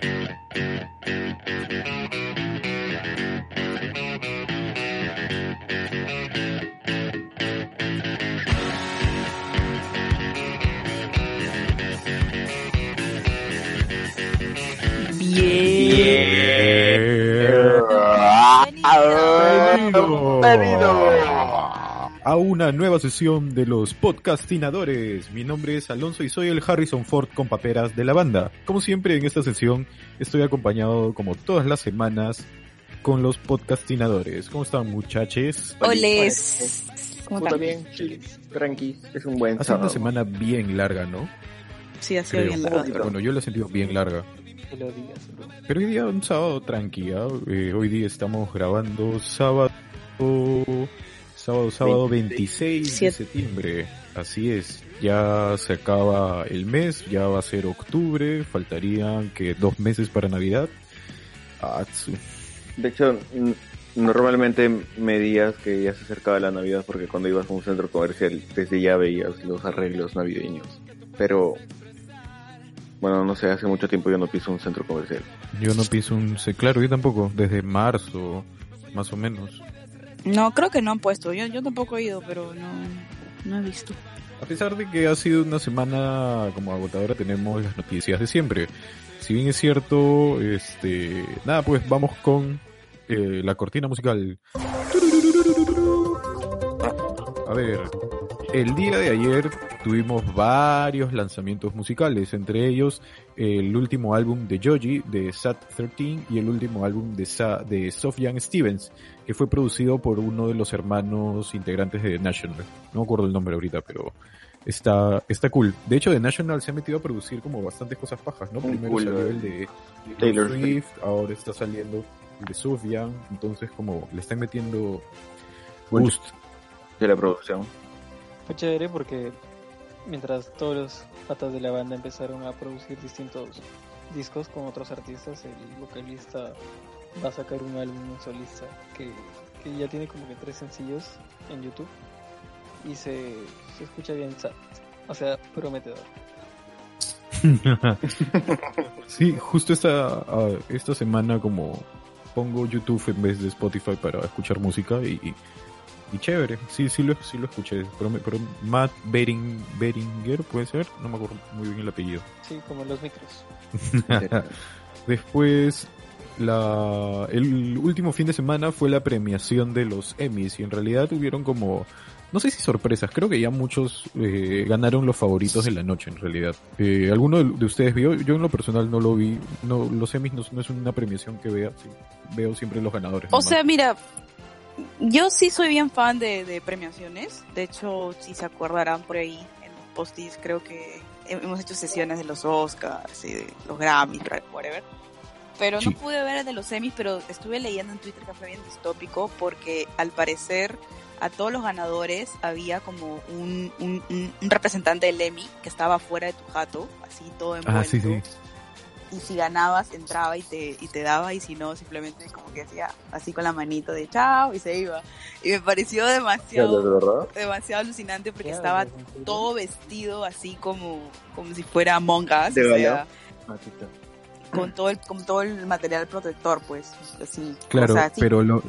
Yeah. Bienvenido. Bienvenido. A una nueva sesión de los podcastinadores. Mi nombre es Alonso y soy el Harrison Ford con paperas de la banda. Como siempre en esta sesión estoy acompañado como todas las semanas con los podcastinadores. ¿Cómo están muchachos? Oles. ¿Cómo están? bien, tranqui, es un buen Ha sido sábado. una semana bien larga, ¿no? Sí, ha sido bien. Poquito. Bueno, yo la he sentido bien larga. Pero hoy día un sábado tranquila. hoy día estamos grabando sábado, sábado, sábado 26 de septiembre. Así es. Ya se acaba el mes, ya va a ser octubre, faltarían que dos meses para Navidad. Ah. De hecho, normalmente me días que ya se acercaba la Navidad porque cuando ibas a un centro comercial desde ya veías los arreglos navideños. Pero, bueno, no sé, hace mucho tiempo yo no piso un centro comercial. yo no pienso un... Claro, yo tampoco, desde marzo, más o menos. No, creo que no han puesto. Yo, yo tampoco he ido, pero no, no he visto. A pesar de que ha sido una semana como agotadora, tenemos las noticias de siempre. Si bien es cierto, este, nada, pues vamos con eh, la cortina musical. A ver, el día de ayer tuvimos varios lanzamientos musicales, entre ellos el último álbum de Joji de Sat 13 y el último álbum de, Sa de Sofyan Stevens, que fue producido por uno de los hermanos integrantes de The National. No me acuerdo el nombre ahorita, pero está, está cool. De hecho, The National se ha metido a producir como bastantes cosas pajas, ¿no? Muy Primero cool, salió eh. el de Taylor Swift, ahora está saliendo el de Sufjan, entonces como le están metiendo boost. De la producción. Fue chévere porque mientras todos los patas de la banda empezaron a producir distintos discos con otros artistas, el vocalista va a sacar un álbum solista que, que ya tiene como que tres sencillos en YouTube y se, se escucha bien, o sea, prometedor. sí, justo esta, esta semana como pongo YouTube en vez de Spotify para escuchar música y, y, y chévere, sí, sí lo, sí lo escuché, pero, pero Matt Bering, Beringer puede ser, no me acuerdo muy bien el apellido. Sí, como los micros. Después, la, el último fin de semana fue la premiación de los Emmys y en realidad tuvieron como, no sé si sorpresas, creo que ya muchos eh, ganaron los favoritos de la noche en realidad. Eh, ¿Alguno de, de ustedes vio? Yo en lo personal no lo vi, no, los Emmys no, no es una premiación que vea, sí, veo siempre los ganadores. O nomás. sea, mira, yo sí soy bien fan de, de premiaciones. De hecho, si se acordarán por ahí en los postis, creo que he- hemos hecho sesiones de los Oscars y de los Grammys, whatever. Pero Sí. no pude ver el de los semis, pero estuve leyendo en Twitter que fue bien distópico porque al parecer a todos los ganadores había como un, un, un- un representante del Emmy que estaba fuera de tu jato, así todo envuelto. Ah, sí, sí. y si ganabas entraba y te y te daba y si no simplemente como que hacía así con la manito de chao y se iba y me pareció demasiado demasiado alucinante porque estaba todo vestido así como como si fuera Among Us De o sea, con todo el con todo el material protector pues así Claro, o sea, pero lo,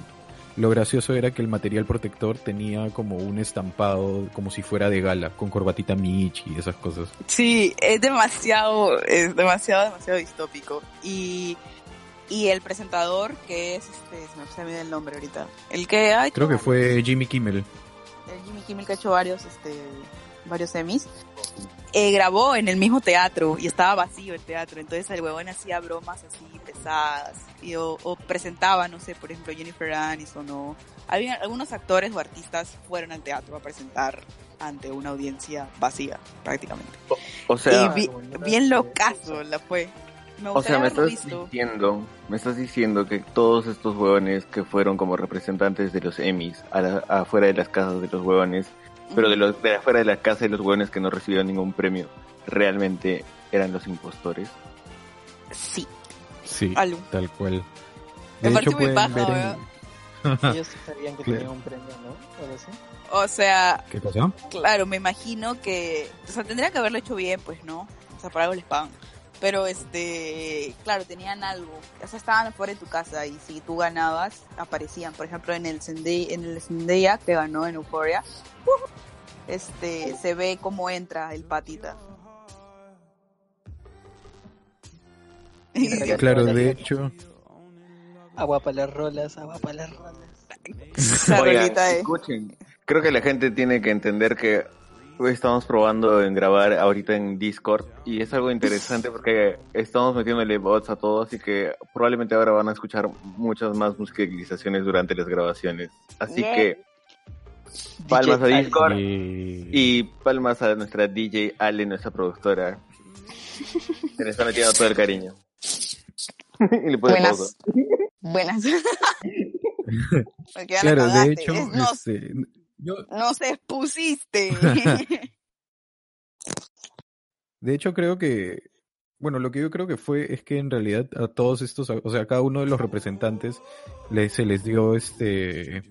lo gracioso era que el material protector tenía como un estampado como si fuera de gala, con corbatita Michi y esas cosas. Sí, es demasiado, es demasiado, demasiado distópico. Y, y el presentador, que es este, se me olvida el nombre ahorita. El que hecho Creo que fue Jimmy Kimmel. el Jimmy Kimmel que ha hecho varios, este, varios semis. Eh, grabó en el mismo teatro y estaba vacío el teatro, entonces el huevón hacía bromas así pesadas y, o, o presentaba, no sé, por ejemplo Jennifer Aniston o había algunos actores o artistas fueron al teatro a presentar ante una audiencia vacía prácticamente. O sea, y vi- bien locazo la fue. Me O sea, me estás visto. diciendo, me estás diciendo que todos estos huevones que fueron como representantes de los Emmys a la- afuera de las casas de los huevones, pero de los de afuera de la casa de los huevones que no recibieron ningún premio, realmente eran los impostores. Sí. Sí, tal cual. Me De parece hecho, muy pueden baja, ver en-. Ellos sí sabían que Claro. tenían un premio, ¿no? O algo así. O sea, ¿Qué cosa? claro, me imagino que, o sea, tendría que haberlo hecho bien, pues, ¿no? O sea, por algo les pagan. Pero, este, claro, tenían algo. O sea, estaban afuera de tu casa y si tú ganabas, aparecían. Por ejemplo, en el Zendaya, en el Zendaya que ganó en Euphoria, ¡uh! este, se ve cómo entra el patita. Claro, de hecho, Agua para las rolas, agua para las rolas. Esa Oigan, rolita de- escuchen, creo que la gente tiene que entender que estamos probando en grabar ahorita en Discord y es algo interesante porque estamos metiéndole bots a todos así que probablemente ahora van a escuchar muchas más musicalizaciones durante las grabaciones. Así Yeah. que palmas a Discord y palmas a nuestra DJ Ale, nuestra productora. Se le está metiendo todo el cariño. y le. Buenas. La claro, de hecho, Es- no, este, yo, no se expusiste. de hecho creo que, bueno, lo que yo creo que fue es que en realidad a todos estos, o sea, a cada uno de los representantes le, se les dio este,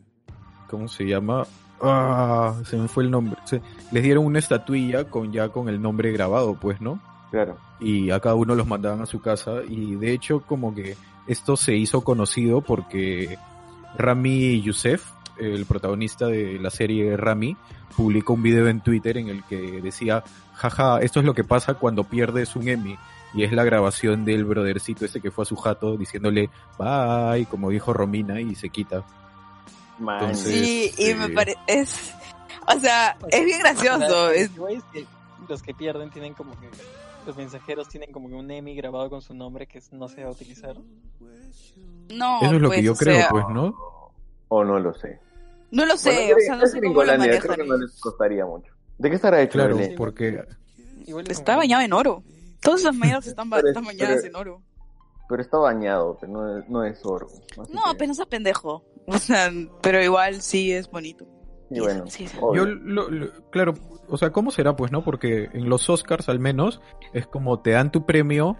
¿cómo se llama? Ah, se me fue el nombre. Se- les dieron una estatuilla con ya con el nombre grabado, pues, ¿no? Claro. y a cada uno los mandaban a su casa y de hecho como que esto se hizo conocido porque Rami Youssef, el protagonista de la serie Rami, publicó un video en Twitter en el que decía, jaja, esto es lo que pasa cuando pierdes un Emmy. Y es la grabación del brothercito este que fue a su jato diciéndole bye, como dijo Romina, y se quita. Man. Entonces- sí, y me este- parece... Es, o sea, es bien gracioso. Es, los que pierden tienen como que. Los mensajeros tienen como que un Emmy grabado con su nombre que no se va a utilizar. no, Eso es lo pues, que yo o creo, sea, pues, ¿no? O no lo sé. No lo sé, Bueno, o sea, no sé cómo lo creo que no les costaría mucho. ¿De qué estará hecho? Claro, Belén? porque Está bañado en oro. Todas esas medias están, ba- Pero- están bañadas pero- en oro. Pero está bañado, pero no es, no es oro. Así No, que- no seas pendejo. O sea, pero igual sí es bonito. Y bueno, Sí, sí. Yo, lo- lo- claro, o sea, ¿cómo será? Pues, ¿no? Porque en los Oscars, al menos, es como te dan tu premio,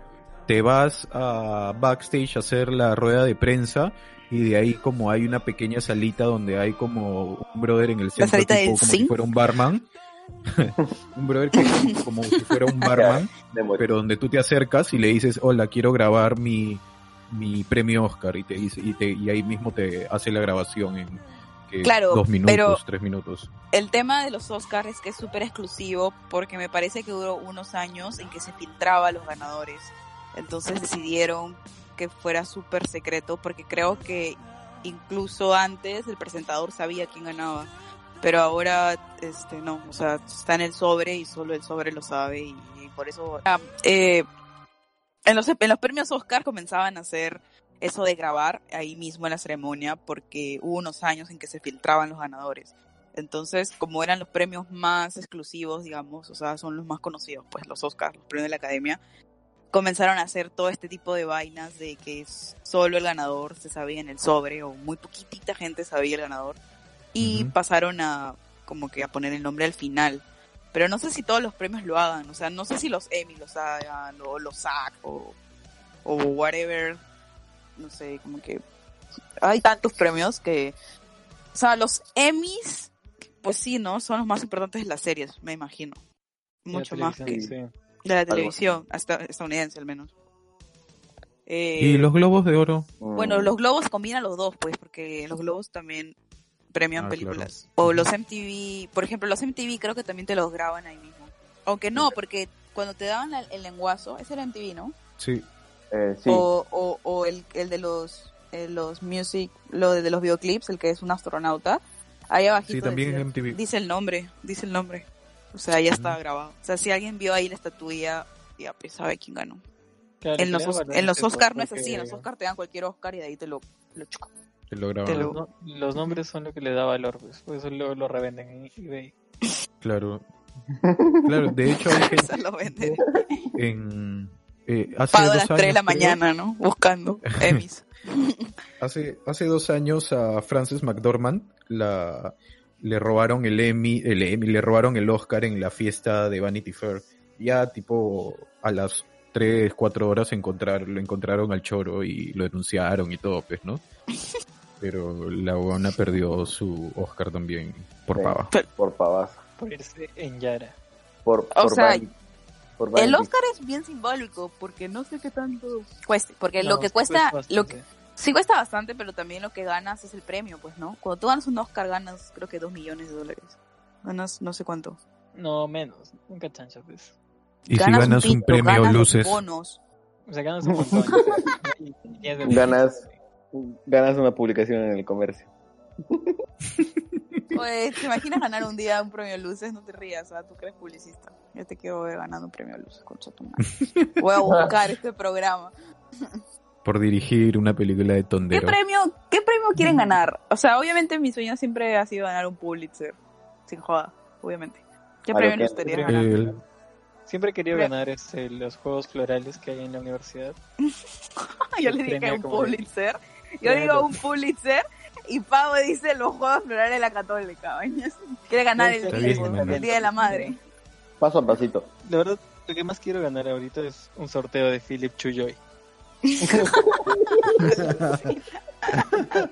te vas a backstage a hacer la rueda de prensa y de ahí como hay una pequeña salita donde hay como un brother en el centro, salita tipo, como si fuera un barman. un brother que como si fuera un barman, pero donde tú te acercas y le dices, hola, quiero grabar mi, mi premio Oscar y te dice, y te, y ahí mismo te hace la grabación en que Claro, dos minutos, pero- tres minutos. El tema de los Oscars es que es súper exclusivo porque me parece que duró unos años en que se filtraba a los ganadores. Entonces decidieron que fuera súper secreto porque creo que incluso antes el presentador sabía quién ganaba. Pero ahora, este, no, o sea, está en el sobre y solo el sobre lo sabe y, y por eso... Ah, eh, en, los, en los premios Oscar comenzaban a hacer eso de grabar ahí mismo en la ceremonia porque hubo unos años en que se filtraban los ganadores. Entonces, como eran los premios más exclusivos, digamos, o sea, son los más conocidos, pues los Oscars, los premios de la Academia, comenzaron a hacer todo este tipo de vainas de que solo el ganador se sabía en el sobre o muy poquitita gente sabía el ganador y pasaron a como que a poner el nombre al final. Pero no sé si todos los premios lo hagan, o sea, no sé si los Emmy los hagan o los SAG o, o whatever, no sé, como que hay tantos premios que, o sea, los Emmys, pues sí, ¿no? Son los más importantes de las series, me imagino. Mucho más que sí. De la televisión, hasta estadounidense al menos. Eh, Y los globos de oro. Bueno, los globos combinan los dos, pues, porque los globos también premian Ah, películas. claro. O los MTV, por ejemplo, los MTV creo que también te los graban ahí mismo. Aunque no, porque cuando te daban la- el lenguazo, ese era MTV, ¿no? Sí. Eh, sí. O, o, o el, el de los eh, los music, lo de, de los videoclips, el que es un astronauta. Ahí abajito Sí, también es MTV. dice el nombre, dice el nombre. O sea, ya Ujú. grabado. O sea, si alguien vio ahí la estatuilla, ya pues sabe quién ganó. Claro, En los, en los Oscar no es así, en los Oscar te dan cualquier Oscar y de ahí te lo, lo chucan. Te lo graban. Te Los, lo- no- los nombres son lo que le da valor, pues. Por eso lo, lo revenden en eBay. Claro. Claro, de hecho hay gente lo venden. en, Eh, hace Pago a las 3 de la creo, mañana, ¿no? Buscando Emmys. Hace, hace dos años a Frances McDormand la, le robaron el Emmy, el Emmy, le robaron el Oscar en la fiesta de Vanity Fair. Ya tipo a las 3, 4 horas encontrar, lo encontraron al choro y lo denunciaron y todo, pues, ¿no? Pero la buena perdió su Oscar también por Sí. pava. Por pavas. Por irse en Yara. Por, O por sea, Vanity- por El. Oscar es bien simbólico porque no sé qué tanto cueste. Porque No, lo que cuesta, cuesta lo que, bastante. Sí cuesta bastante, pero también lo que ganas es el premio, pues, ¿no? Cuando tú ganas un Oscar ganas creo que 2 millones de dólares. Ganas no sé cuánto. No, menos. Nunca chancho, pues. Y si ganas un pito, premio ganas los luces, bonos. O sea, ganas un montón. Ganas- Ganas una publicación en el comercio. Pues, ¿te imaginas ganar un día un premio luces? No te rías, sea, tú crees publicista. Yo te quiero ver ganando un premio luces, concha tu madre. Voy a buscar este programa. Por dirigir una película de ¿Qué tondero. premio, ¿Qué premio quieren ganar? O sea, obviamente mi sueño siempre ha sido ganar un Pulitzer. Sin joda, obviamente. ¿Qué premio les gustaría ganar? El- Siempre he querido Pre- ganar este, los juegos florales que hay en la universidad. Yo le dije un Pulitzer. Yo Claro. digo un Pulitzer y Pavo dice los Juegos Florales de la Católica. Quiere ganar el, bien, el. Día de la Madre. Paso a pasito. La verdad, lo que más quiero ganar ahorita es un sorteo de Philip Chuyoy.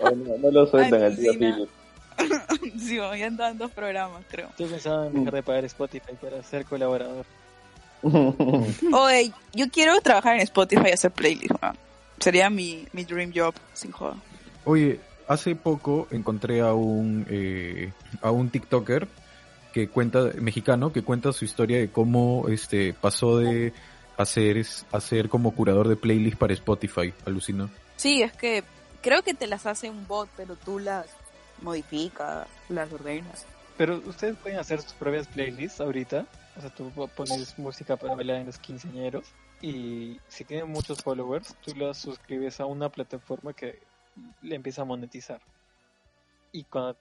Oh, no, no lo sueltan al tío. Philip. Sí, ya andan dos programas, creo. Estoy pensando en dejar de pagar Spotify para ser colaborador. Oye, yo quiero trabajar en Spotify y hacer playlists. Sería mi, mi dream job, sin joda. Oye, hace poco encontré a un eh, a un TikToker que cuenta mexicano que cuenta su historia de cómo este pasó de hacer es- hacer como curador de playlist para Spotify, alucinó. Sí, es que creo que te las hace un bot, pero tú las modificas, las ordenas. Pero ustedes pueden hacer sus propias playlists ahorita. O sea, tú pones música para bailar en los quinceañeros. Y si tienen muchos followers, tú las suscribes a una plataforma que le empieza a monetizar. Y cuando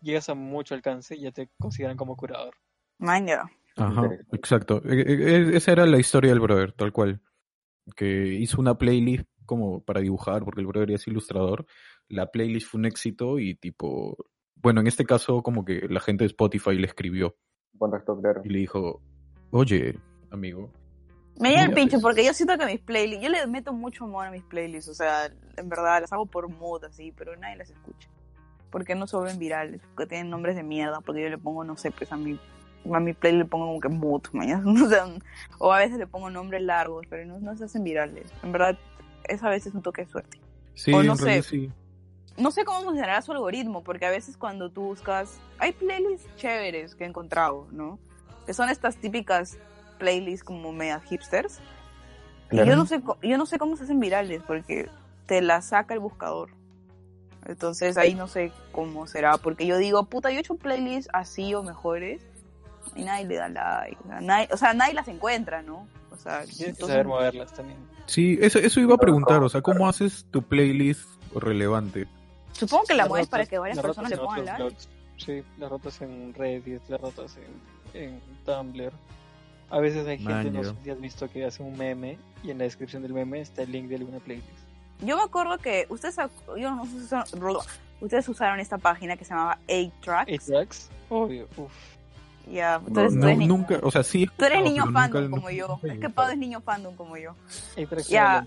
llegas a mucho alcance, ya te consideran como curador. Man, ya. Ajá, exacto. E- e- Esa era la historia del brother, tal cual. Que hizo una playlist como para dibujar, porque el brother es ilustrador. La playlist fue un éxito y tipo, bueno, en este caso como que la gente de Spotify le escribió Contacto claro. y le dijo, oye, amigo, Me llega el pues. porque yo siento que mis playlists, yo le meto mucho amor a mis playlists, o sea, en verdad las hago por mood así, pero nadie las escucha. Porque no se vuelven virales, porque tienen nombres de mierda, porque yo le pongo, no sé, pues a mi, a mi playlist le pongo como que mood, mañana, o, sea, o a veces le pongo nombres largos, pero no, no se hacen virales. En verdad, es a veces un toque de suerte. sí, O no sé. sí. No sé cómo funcionará su algoritmo, porque a veces cuando tú buscas, hay playlists chéveres que he encontrado, ¿no? Que son estas típicas playlists como media hipsters. Y Claro. yo no sé, yo no sé cómo se hacen virales, porque te la saca el buscador. Entonces ahí no sé cómo será, porque yo digo, puta, yo he hecho playlists así o mejores, y nadie le da like. O sea, nadie, o sea, nadie las encuentra, ¿no? O sea, Tienes que saber moverlas también. Sí, eso, eso iba a preguntar, o sea, ¿cómo haces tu playlist relevante? supongo que la mueves rotas- para que varias personas le pongan like. blogs. Sí, las rotas en Reddit, las rotas en, en Tumblr. A veces hay gente, no Maño. sé si has visto que hace un meme y en la descripción del meme está el link de alguna playlist. Yo me acuerdo que ustedes, yo no sé si usaron, ustedes usaron esta página que se llamaba 8 Tracks. ¿Eight tracks? Obvio, uff. Ya, No, tú no, eres, ni- nunca, o sea, sí. tú eres no, niño fandom nunca- como yo. Es que Pau es niño fandom como yo. Ya.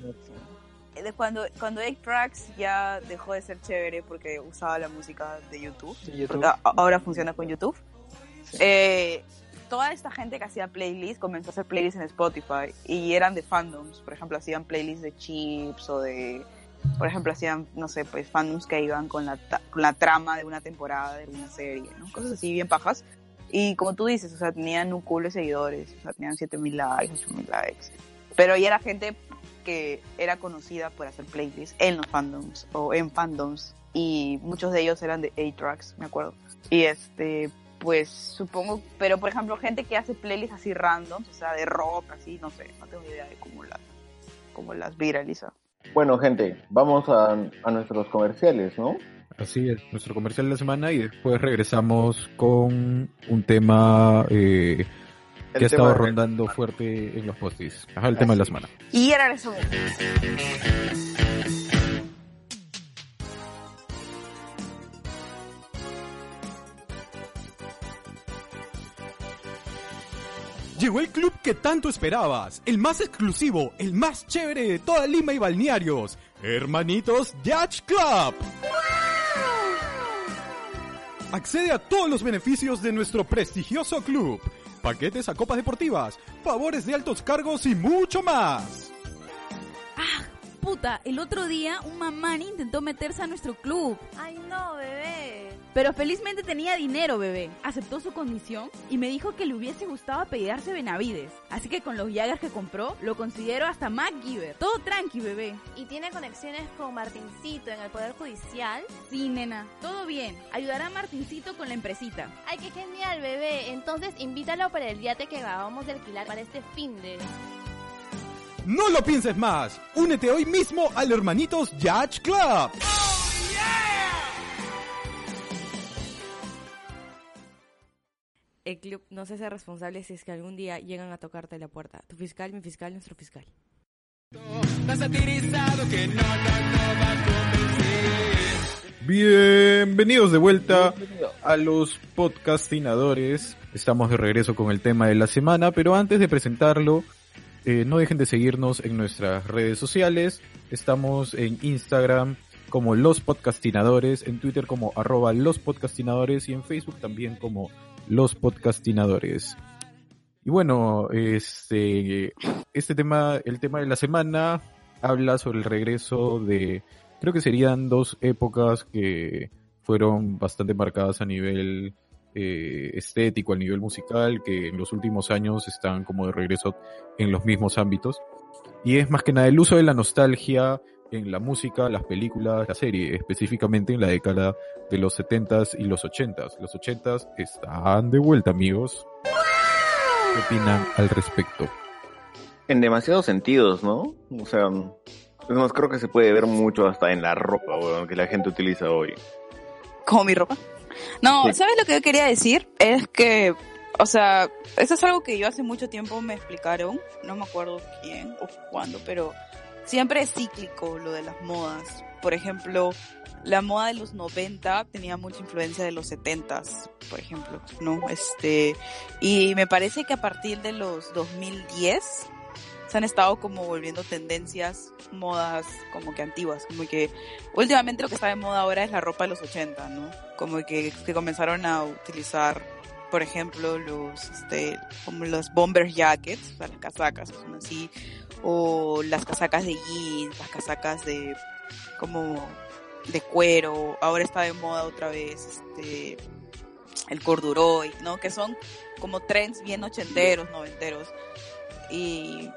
Eh, de Cuando, cuando 8 Tracks ya dejó de ser chévere porque usaba la música de YouTube, De YouTube. ahora funciona con YouTube, Sí. eh, toda esta gente que hacía playlists comenzó a hacer playlists en Spotify y eran de fandoms. Por ejemplo, hacían playlists de chips o de. Por ejemplo, hacían, no sé, pues fandoms que iban con la, con la trama de una temporada, de una serie, ¿no? Cosas así bien pajas. Y como tú dices, o sea, tenían un culo de seguidores, o sea, tenían 7000 likes, 8000 likes. Pero ya era gente que era conocida por hacer playlists en los fandoms o en fandoms. Y muchos de ellos eran de A-Tracks, me acuerdo. Y este, pues supongo, pero por ejemplo, gente que hace playlists así random, o sea, de rock, así, no sé, no tengo idea de cómo las, cómo las viraliza. Bueno, gente, vamos a, a nuestros comerciales, ¿no? Así es, nuestro comercial de la semana y después regresamos con un tema eh, que ha estado rondando fuerte en los postis. Ajá, el tema de la semana. Y era eso. Llegó el club que tanto esperabas, el más exclusivo, el más chévere de toda Lima y balnearios, Hermanitos Yacht Club. Accede a todos los beneficios de nuestro prestigioso club, paquetes a copas deportivas, favores de altos cargos y mucho más. Ah, puta, el otro día un mamán intentó meterse a nuestro club. Ay, no, bebé. Pero felizmente tenía dinero, bebé. Aceptó su condición y me dijo que le hubiese gustado apellidarse Benavides. Así que con los Jaggers que compró, lo considero hasta MacGyver. Todo tranqui, bebé. ¿Y tiene conexiones con Martincito en el Poder Judicial? Sí, nena. Todo bien. Ayudará a Martincito con la empresita. Ay, qué genial, bebé. Entonces invítalo para el yate que acabamos de alquilar para este fin de... No lo pienses más. Únete hoy mismo al Hermanitos Yacht Club. El club no se hace responsable si es que algún día llegan a tocarte la puerta. Tu fiscal, mi fiscal, nuestro fiscal. Bienvenidos de vuelta a los podcastinadores. Estamos de regreso con el tema de la semana, pero antes de presentarlo, eh, no dejen de seguirnos en nuestras redes sociales. Estamos en Instagram como Los Podcastinadores, en Twitter como arroba Los Podcastinadores y en Facebook también como Los Podcastinadores. Y bueno, este, este tema, el tema de la semana habla sobre el regreso de, creo que serían dos épocas que fueron bastante marcadas a nivel eh, estético, a nivel musical, que en los últimos años están como de regreso en los mismos ámbitos. Y es más que nada el uso de la nostalgia en la música, las películas, la serie, específicamente en la década de los 70s y los 80s. Los 80s están de vuelta, amigos. ¿Qué opinan al respecto? En demasiados sentidos, ¿no? O sea, es más, creo que se puede ver mucho hasta en la ropa weón, que la gente utiliza hoy. Como mi ropa. No, Sí. ¿sabes lo que yo quería decir? Es que, o sea, eso es algo que yo hace mucho tiempo me explicaron, no me acuerdo quién o cuándo, pero siempre es cíclico lo de las modas. Por ejemplo, la moda de los 90 tenía mucha influencia de los 70s, por ejemplo, ¿no? Este, y me parece que a partir de los 2010 se han estado como volviendo tendencias, modas como que antiguas, como que últimamente lo que está de moda ahora es la ropa de los 80, ¿no? Como que, que comenzaron a utilizar, por ejemplo, los, este, como los bomber jackets, las casacas, son así, o las casacas de jeans, las casacas de, como, de cuero, ahora está de moda otra vez, este, el corduroy, ¿no? Que son como trends bien ochenteros, noventeros. Y,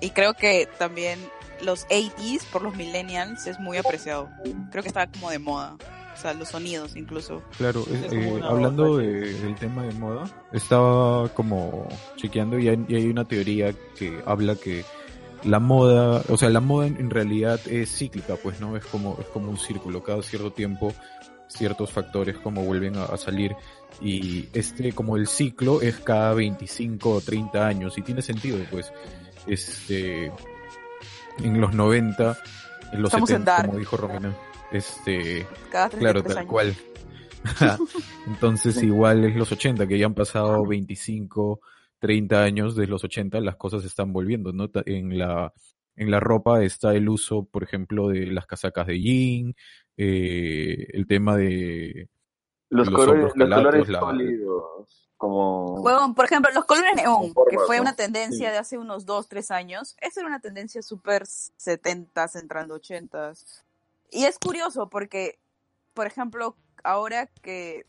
y creo que también los 80s por los millennials es muy apreciado. Creo que está como de moda. O sea, los sonidos incluso. Claro, Es eh, eh, hablando de- del tema de moda, estaba como chequeando y hay, y hay una teoría que habla que la moda, o sea, la moda en, en realidad es cíclica, pues no es como es como un círculo, cada cierto tiempo ciertos factores como vuelven a, a salir y este como el ciclo es cada 25 o 30 años y tiene sentido, pues este en los 90, en los Estamos en 70, Dark. como dijo Romina, este Cada 33 Claro, tal años. cual. Entonces igual es los 80, que ya han pasado 25, 30 años de los 80, las cosas están volviendo, ¿no? En la, en la ropa está el uso, por ejemplo, de las casacas de jean, eh, el tema de... Los, Los colores, los colores la- sólidos, como... Huevón, por ejemplo, los colores neón, que fue ¿no? una tendencia Sí. de hace unos 2, 3 años. Esa era una tendencia súper 70s, entrando 80s. Y es curioso porque, por ejemplo, ahora que...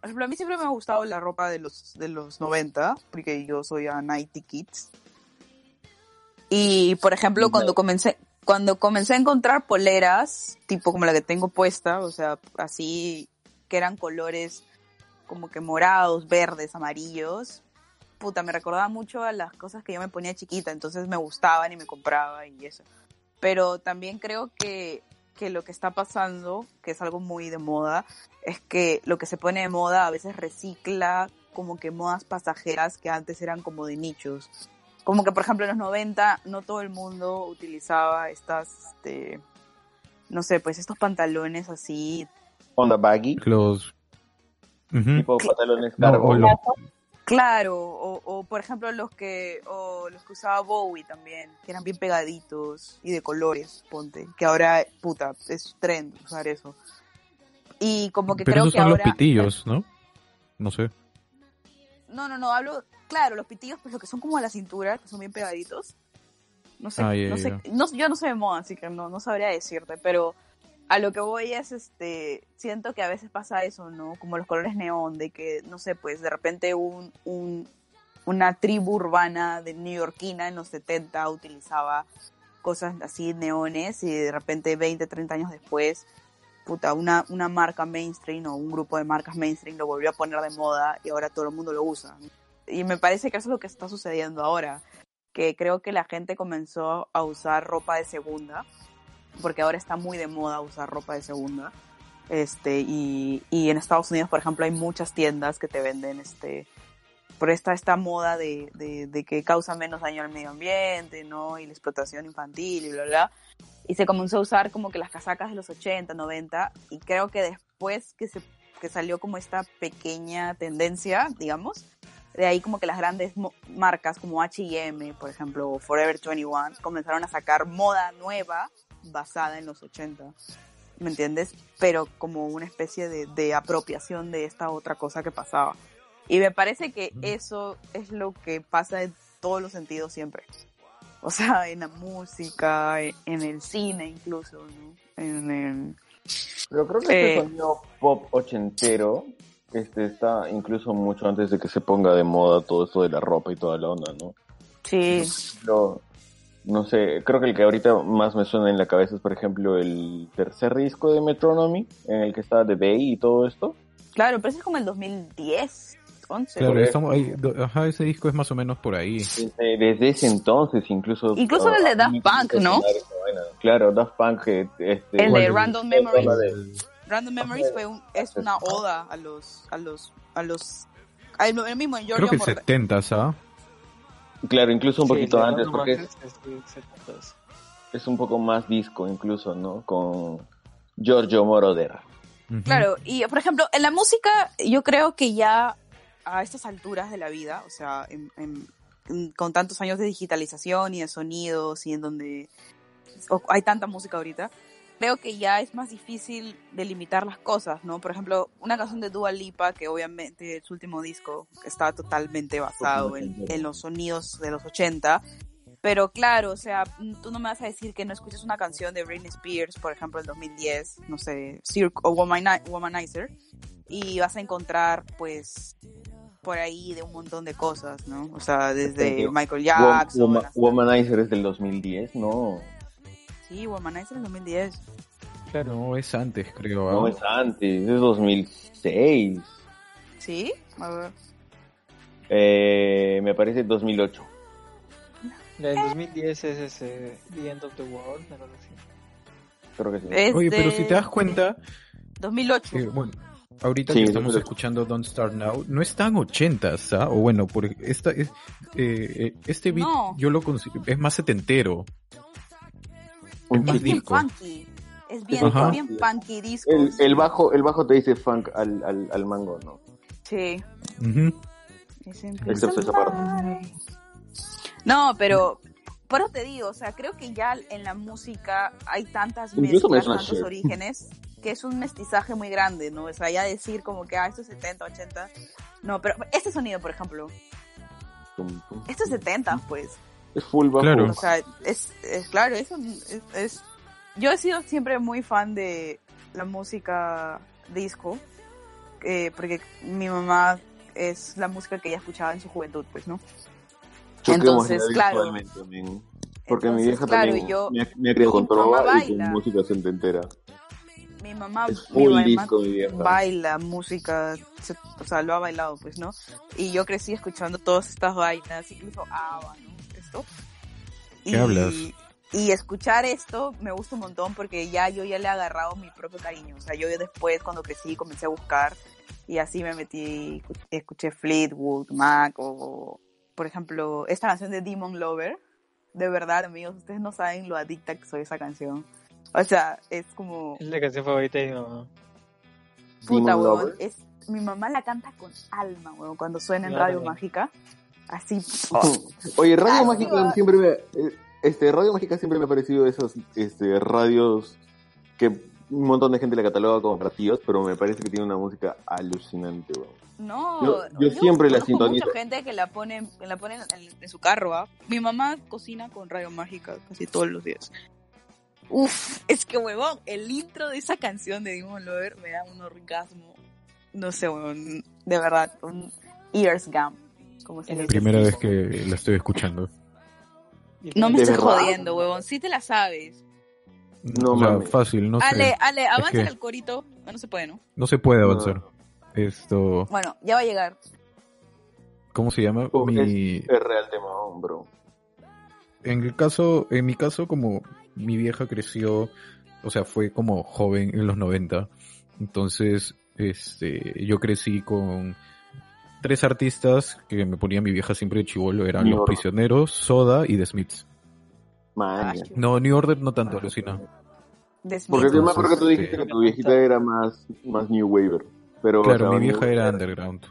Por ejemplo, a mí siempre me ha gustado la ropa de los, de los 90, porque yo soy a 90 Kids. Y, por ejemplo, cuando comencé, cuando comencé a encontrar poleras, tipo como la que tengo puesta, o sea, así, que eran colores como que morados, verdes, amarillos, puta, me recordaba mucho a las cosas que yo me ponía chiquita, entonces me gustaban y me compraba y eso. Pero también creo que, que lo que está pasando, que es algo muy de moda, es que lo que se pone de moda a veces recicla como que modas pasajeras que antes eran como de nichos. Como que, por ejemplo, en los 90 no todo el mundo utilizaba estas, este, no sé, pues estos pantalones así. Onda baggy, Los... Ujú. tipo pantalones No, o Claro, o, o, por ejemplo los que, o los que usaba Bowie también, que eran bien pegaditos y de colores, ponte, que ahora, puta, es trend usar eso. Y como que Pero creo esos que son ahora... los pitillos, ¿no? No sé. No, no, no, hablo, claro, los pitillos, pues lo que son como a la cintura, que son bien pegaditos. No sé, Ah, no sé, no- yo no sé de moda, así que no, no sabría decirte, pero a lo que voy es, este, siento que a veces pasa eso, ¿no? Como los colores neón, de que, no sé, pues de repente un, un, una tribu urbana de neoyorquina en los 70 utilizaba cosas así neones y de repente 20, 30 años después, puta, una, una marca mainstream o un grupo de marcas mainstream lo volvió a poner de moda y ahora todo el mundo lo usa. Y me parece que eso es lo que está sucediendo ahora, que creo que la gente comenzó a usar ropa de segunda, porque ahora está muy de moda usar ropa de segunda. Este, y, y en Estados Unidos, por ejemplo, hay muchas tiendas que te venden este, por esta, esta moda de, de, de que causa menos daño al medio ambiente, ¿no? Y la explotación infantil y bla, bla. Y se comenzó a usar como que las casacas de los 80, 90, y creo que después que, se, que salió como esta pequeña tendencia, digamos, de ahí como que las grandes marcas como H&M, por ejemplo, Forever 21, comenzaron a sacar moda nueva basada en los 80, ¿me entiendes? Pero como una especie de, de apropiación de esta otra cosa que pasaba. Y me parece que eso es lo que pasa en todos los sentidos siempre. O sea, en la música, en, en el cine incluso, ¿no? En el... Pero creo que este Eh. sonido pop ochentero este está incluso mucho antes de que se ponga de moda todo esto de la ropa y toda la onda, ¿no? Sí, Pero, no sé, creo que el que ahorita más me suena en la cabeza es, por ejemplo, el tercer disco de Metronomy, en el que está The Bay y todo esto. claro, pero eso es como el 2010, 11. Claro, estamos ahí, ajá, ese disco es más o menos por ahí. Desde, desde ese entonces, incluso. Incluso el de Daft Punk, ¿no? Claro, Daft Punk. eh, Este, El ¿Cuál de? Random Memories. de- Random Memories fue un, es una oda a los, a los, a los, a el, el mismo en Creo que Moroder. 70, ¿ah? Claro, incluso un Sí, poquito antes, porque es, es un poco más disco, incluso, ¿no? Con Giorgio Moroder. Claro, y por ejemplo, en la música yo creo que ya a estas alturas de la vida, o sea, en- en- en- con tantos años de digitalización y de sonidos y en donde hay tanta música ahorita, creo que ya es más difícil delimitar las cosas, ¿no? Por ejemplo, una canción de Dua Lipa, que obviamente su último disco estaba totalmente basado en, en los sonidos de los 80, pero claro, o sea, tú no me vas a decir que no escuches una canción de Britney Spears, por ejemplo, del 2010, no sé, Cirque o Womani- Womanizer, y vas a encontrar, pues, por ahí de un montón de cosas, ¿no? O sea, desde Michael Jackson. Wom- Womanizer es del 2010, ¿no? Sí, Womanizer del 2010. Claro. No, es antes, creo. ¿ah? No, es antes, es 2006. ¿Sí? A ver. Eh, me parece 2008. La del 2010 es ese The End of the World, algo así. Creo que sí. Es Oye, pero si te das cuenta, 2008. eh, bueno, ahorita Sí, que estamos escuchando Don't Start Now, no es tan 80s, ¿ah? O bueno, por esta, es, eh, eh, este beat No. yo lo considero, es más setentero. Un es más bien disco. funky. Es bien, Ajá. es bien funky disco. El, el bajo, el bajo te dice funk al, al, al mango, ¿no? Sí. Es en- Excepto esa parte. No, pero por eso te digo, o sea, creo que ya en la música hay tantas mezclas, tantos Cher. orígenes, que es un mestizaje muy grande, ¿no? O sea, ya decir como que, ah, esto es 70, 80. No, pero este sonido, por ejemplo, Tum, tum. esto es 70, pues. Es full bajo. Claro. O sea, es, es claro, eso es, es- Yo he sido siempre muy fan de la música disco, eh, porque mi mamá es la música que ella escuchaba en su juventud, pues, ¿no? Choquemos Entonces, claro. men. Porque mi Entonces, vieja claro, también yo- me, me ha criado con mi mamá trova y baila. con música setentera. Mi mamá, Es mi mamá disco, mi vieja. baila música, se- o sea, lo ha bailado, pues, ¿no? Y yo crecí escuchando todas estas vainas, incluso ABBA, ¿no? Esto. ¿Qué hablas? Y escuchar esto me gusta un montón porque ya yo ya le he agarrado mi propio cariño. O sea, yo después cuando crecí comencé a buscar y así me metí, escuché Fleetwood Mac o, por ejemplo, esta canción de Demon Lover. De verdad, amigos, ustedes no saben lo adicta que soy a esa canción. O sea, es como... Es la canción favorita de mi mamá. Puta, weón. Es, mi mamá la canta con alma, weón, cuando suena en Radio. Mágica. Así. Oye, Radio Ah, Mágica siempre me, eh, este, Radio Mágica siempre me ha parecido esos, este, radios que un montón de gente le cataloga como ratillos, pero me parece que tiene una música alucinante, weón. No, Yo- yo siempre la sintonizo. mucha gente que la pone, que la pone en, en su carro, ¿ah? Mi mamá cocina con Radio Mágica casi todos los días. Uf, es que huevón, el intro de esa canción de Demon Lover me da un orgasmo. No sé, huevón, de verdad, un ears gum, como se. Primera vez que la estoy escuchando. No me ¿De estés verdad? jodiendo, huevón, sí te la sabes. No o sea, fácil, no Ale, sé. Ale, avanza que- el corito. No, no se puede, ¿no? No se puede No. avanzar. Esto, Bueno, ya va a llegar. ¿cómo se llama? Oh, Mi, Es real tema, bro. en el caso, en mi caso, como mi vieja creció, o sea, fue como joven en los 90, entonces, este, yo crecí con tres artistas que me ponía mi vieja siempre de chivolo, eran New Los Order. Prisioneros, Soda y The Smiths. Man, ya. No, New Order no tanto, alucina. Smith. Porque yo me acuerdo que tú dijiste que tu viejita era más, más New Waver. Pero, Claro, o sea, mi vieja era underground.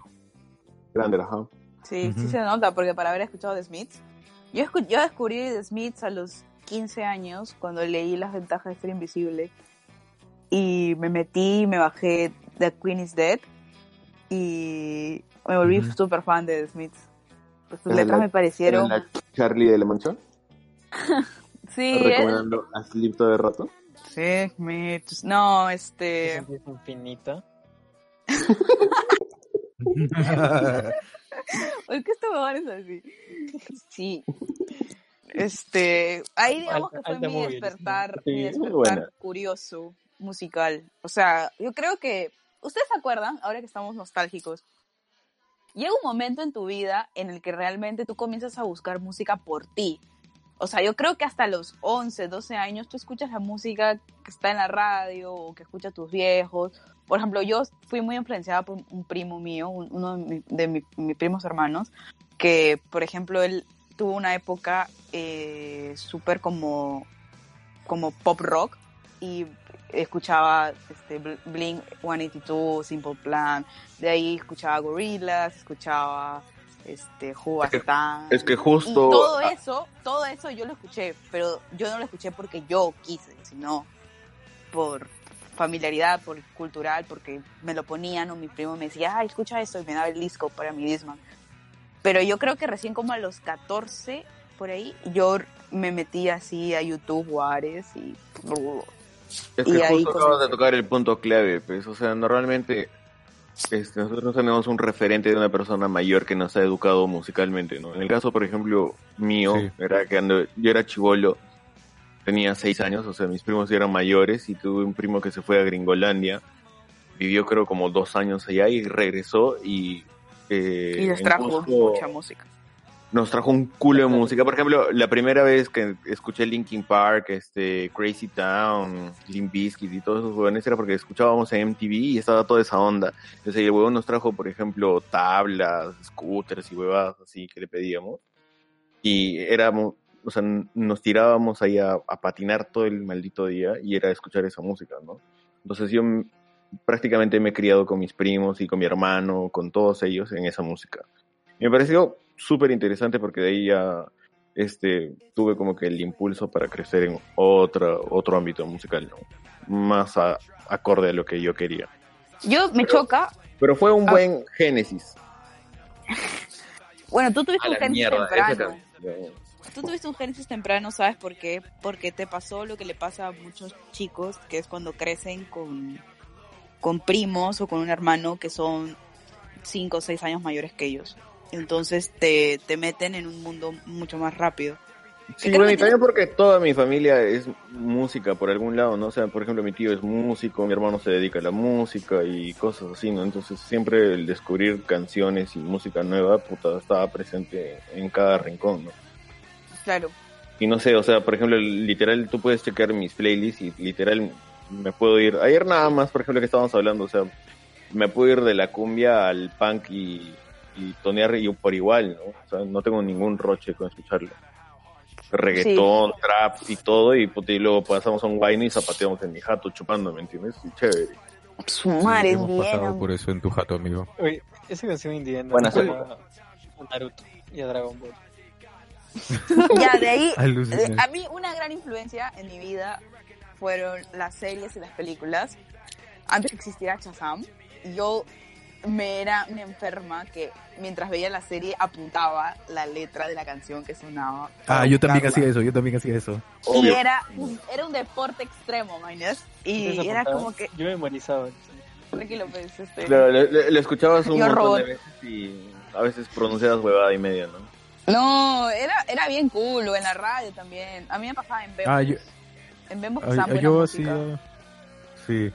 Grande, ajá. Sí, sí Ujú. se nota, porque para haber escuchado The Smiths. Yo, escu- yo descubrí The Smiths a los 15 años, cuando leí las ventajas de ser invisible. Y me metí, me bajé The Queen is Dead. Y me volví Ujú. súper fan de The Smiths. Pues sus letras la- me parecieron... Era la Charlie de la mansión. Sí, es- recomendando a Sleep todo el rato. sí, Smiths. No, este... Es infinita. ¿Por qué este huevón es así? Sí. Este, ahí digamos que fue alta mi despertar, sí. mi despertar curioso musical. O sea, yo creo que, ¿ustedes se acuerdan, ahora que estamos nostálgicos? Llega un momento en tu vida en el que realmente tú comienzas a buscar música por ti. O sea, yo creo que hasta los 11, 12 años tú escuchas la música que está en la radio o que escucha tus viejos. Por ejemplo, yo fui muy influenciada por un primo mío, un- uno de, mi- de mi- mis primos hermanos, que, por ejemplo, él tuvo una época eh, súper como, como pop rock y escuchaba este, Bl- Blink 182, Simple Plan, de ahí escuchaba Gorillaz, escuchaba este, Who Es. Es que Y justo. todo ah, eso, todo eso yo lo escuché, pero yo no lo escuché porque yo quise, sino por familiaridad, por cultural, porque me lo ponían o mi primo me decía, ay, escucha esto y me daba el disco para mi Disman. Pero yo creo que recién como a los 14, por ahí, yo me metí así a YouTube Juárez y... Es y que ahí justo acabas de tocar el punto clave, pues, o sea, normalmente este, nosotros tenemos un referente de una persona mayor que nos ha educado musicalmente, ¿no? En el caso, por ejemplo, mío, Sí. era que cuando yo era chivolo, tenía seis años, o sea, mis primos eran mayores y tuve un primo que se fue a Gringolandia, vivió creo como dos años allá y regresó y... eh, Y les trajo mucha música. Nos trajo un culo de música. Por ejemplo, la primera vez que escuché Linkin Park, este, Crazy Town, Limp Bizkit y todos esos huevones era porque escuchábamos en MTV y estaba toda esa onda. Entonces el huevón nos trajo, por ejemplo, tablas, scooters y huevadas así que le pedíamos. Y éramos, o sea, nos tirábamos ahí a, a patinar todo el maldito día y era escuchar esa música, ¿no? Entonces yo prácticamente me he criado con mis primos y con mi hermano, con todos ellos en esa música. Me pareció súper interesante porque de ahí ya este, tuve como que el impulso para crecer en otra, otro ámbito musical, ¿no? Más a- acorde a lo que yo quería. Yo me choca, Pero fue un Ah. buen génesis. bueno, tú tuviste A un génesis temprano. Tú tuviste un génesis temprano, ¿sabes por qué? Porque te pasó lo que le pasa a muchos chicos, que es cuando crecen con, con primos o con un hermano que son 5 o 6 años mayores que ellos. Entonces te, te meten en un mundo mucho más rápido. Sí, bueno, y también porque toda mi familia es música por algún lado, ¿no? O sea, por ejemplo, mi tío es músico, mi hermano se dedica a la música y cosas así, ¿no? Entonces siempre el descubrir canciones y música nueva, puta, estaba presente en cada rincón, ¿no? Claro. y no sé, o sea, por ejemplo, literal, tú puedes checar mis playlists y literal me puedo ir. Ayer nada más, por ejemplo, que estábamos hablando, o sea, me puedo ir de la cumbia al punk y, y tonear y por igual, ¿no? O sea, no tengo ningún roche con escucharlo. Reggaetón, trap y todo, y, puta, y luego pasamos a un wine y zapateamos en mi jato chupando, ¿me entiendes? Y chévere. Su madre es Hemos pasado por eso en tu jato, amigo. Oye, esa canción indie no Buenas a Naruto y a Dragon Ball. Ya, de ahí, eh, a mí una gran influencia en mi vida fueron las series y las películas. Antes existiera Shazam, yo me era una enferma que mientras veía la serie apuntaba la letra de la canción que sonaba. Ah, yo también hacía eso, yo también hacía eso. Y Obvio. era, un- era un deporte extremo, mañas. Y ¿Ustedes era como que, Yo memorizaba. eso. tranquilo, pues, este, Claro, le, le- le escuchabas un Yo montón robot. de veces y a veces pronunciabas huevada y media, ¿no? No, era, era bien cool, o en la radio también. A mí me pasaba en Bembos. Ah, yo- En Bembos Ah, pasaban buena yo hacía... Sí.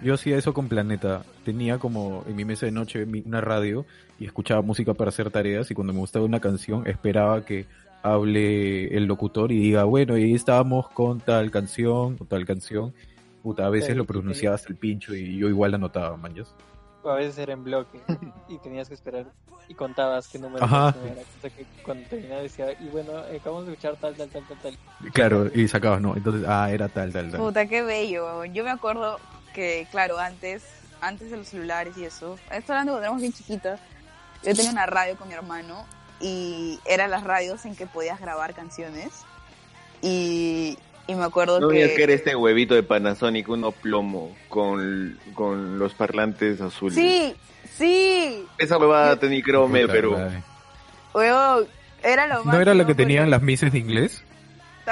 Yo hacía eso con Planeta. Tenía como en mi mesa de noche una radio y escuchaba música para hacer tareas y cuando me gustaba una canción esperaba que hable el locutor y diga, bueno, y ahí estábamos con tal canción o tal canción. Puta, a veces Claro, lo y pronunciaba hasta el pincho y yo igual anotaba, manjas. O a veces era en bloque y tenías que esperar y contabas qué número Ajá. era. Que cuando terminaba decía, y bueno, acabamos de escuchar tal, tal, tal, tal, tal. Claro, y sacabas, ¿no? Entonces, ah, era tal, tal, tal. Puta, qué bello. Yo me acuerdo que, claro, antes, antes de los celulares y eso, estoy hablando cuando éramos bien chiquitas, yo tenía una radio con mi hermano y eran las radios en que podías grabar canciones. Y, y me acuerdo No que... digas que era este huevito de Panasonic, uno plomo, con, con los parlantes azules. Sí, sí, Esa huevada tenía creo medio Perú. weón, era lo más... ¿No era la que tenían las mises de inglés?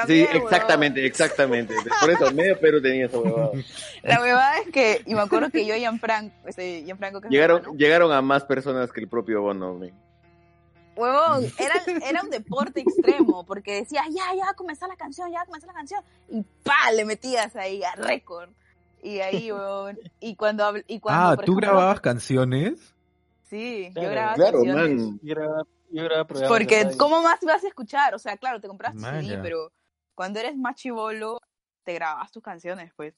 Sí, exactamente, exactamente. Por eso, medio Perú tenía esa huevada. La huevada es que, y me acuerdo que yo y Gianfranco, este, Gianfranco que Llegaron, hermano, llegaron a más personas que el propio Bono. Huevón, era, era un deporte extremo, porque decías, ya, ya, comenzó la canción, ya comenzó la canción, y pa, le metías ahí a récord. Y ahí, huevón, y cuando, habl- y cuando Ah, ¿tú ejemplo, grababas canciones? Sí, yo Claro. grababa Claro, canciones. man. Yo grababa, yo grababa programas de Porque. ¿cómo más vas a escuchar? O sea, claro, te compras tu CD, pero cuando eres más chivolo, te grabas tus canciones, pues.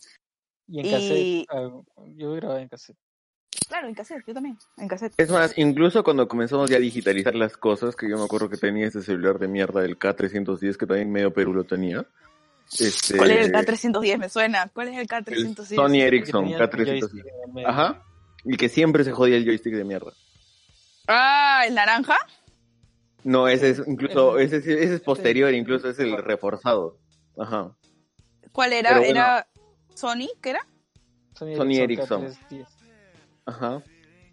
Y en y- cassette. ah, yo grababa en cassette. Claro, en cassette, yo también, en cassette. Es más, incluso cuando comenzamos ya a digitalizar las cosas, que yo me acuerdo que tenía ese celular de mierda, el K310, que también medio Perú lo tenía. Este, ¿Cuál es el K310? Me suena. ¿Cuál es el el K310? Sony Que Ericsson tenía el K310. joystick en el medio. Ajá. Y que siempre se jodía el joystick de mierda. Ah, ¿el naranja? No, ese es incluso, ese, es- ese es posterior, incluso es el reforzado. Ajá. ¿Cuál era? Bueno. ¿Era Sony? ¿Qué era? Sony, Ericsson. K310. Ajá.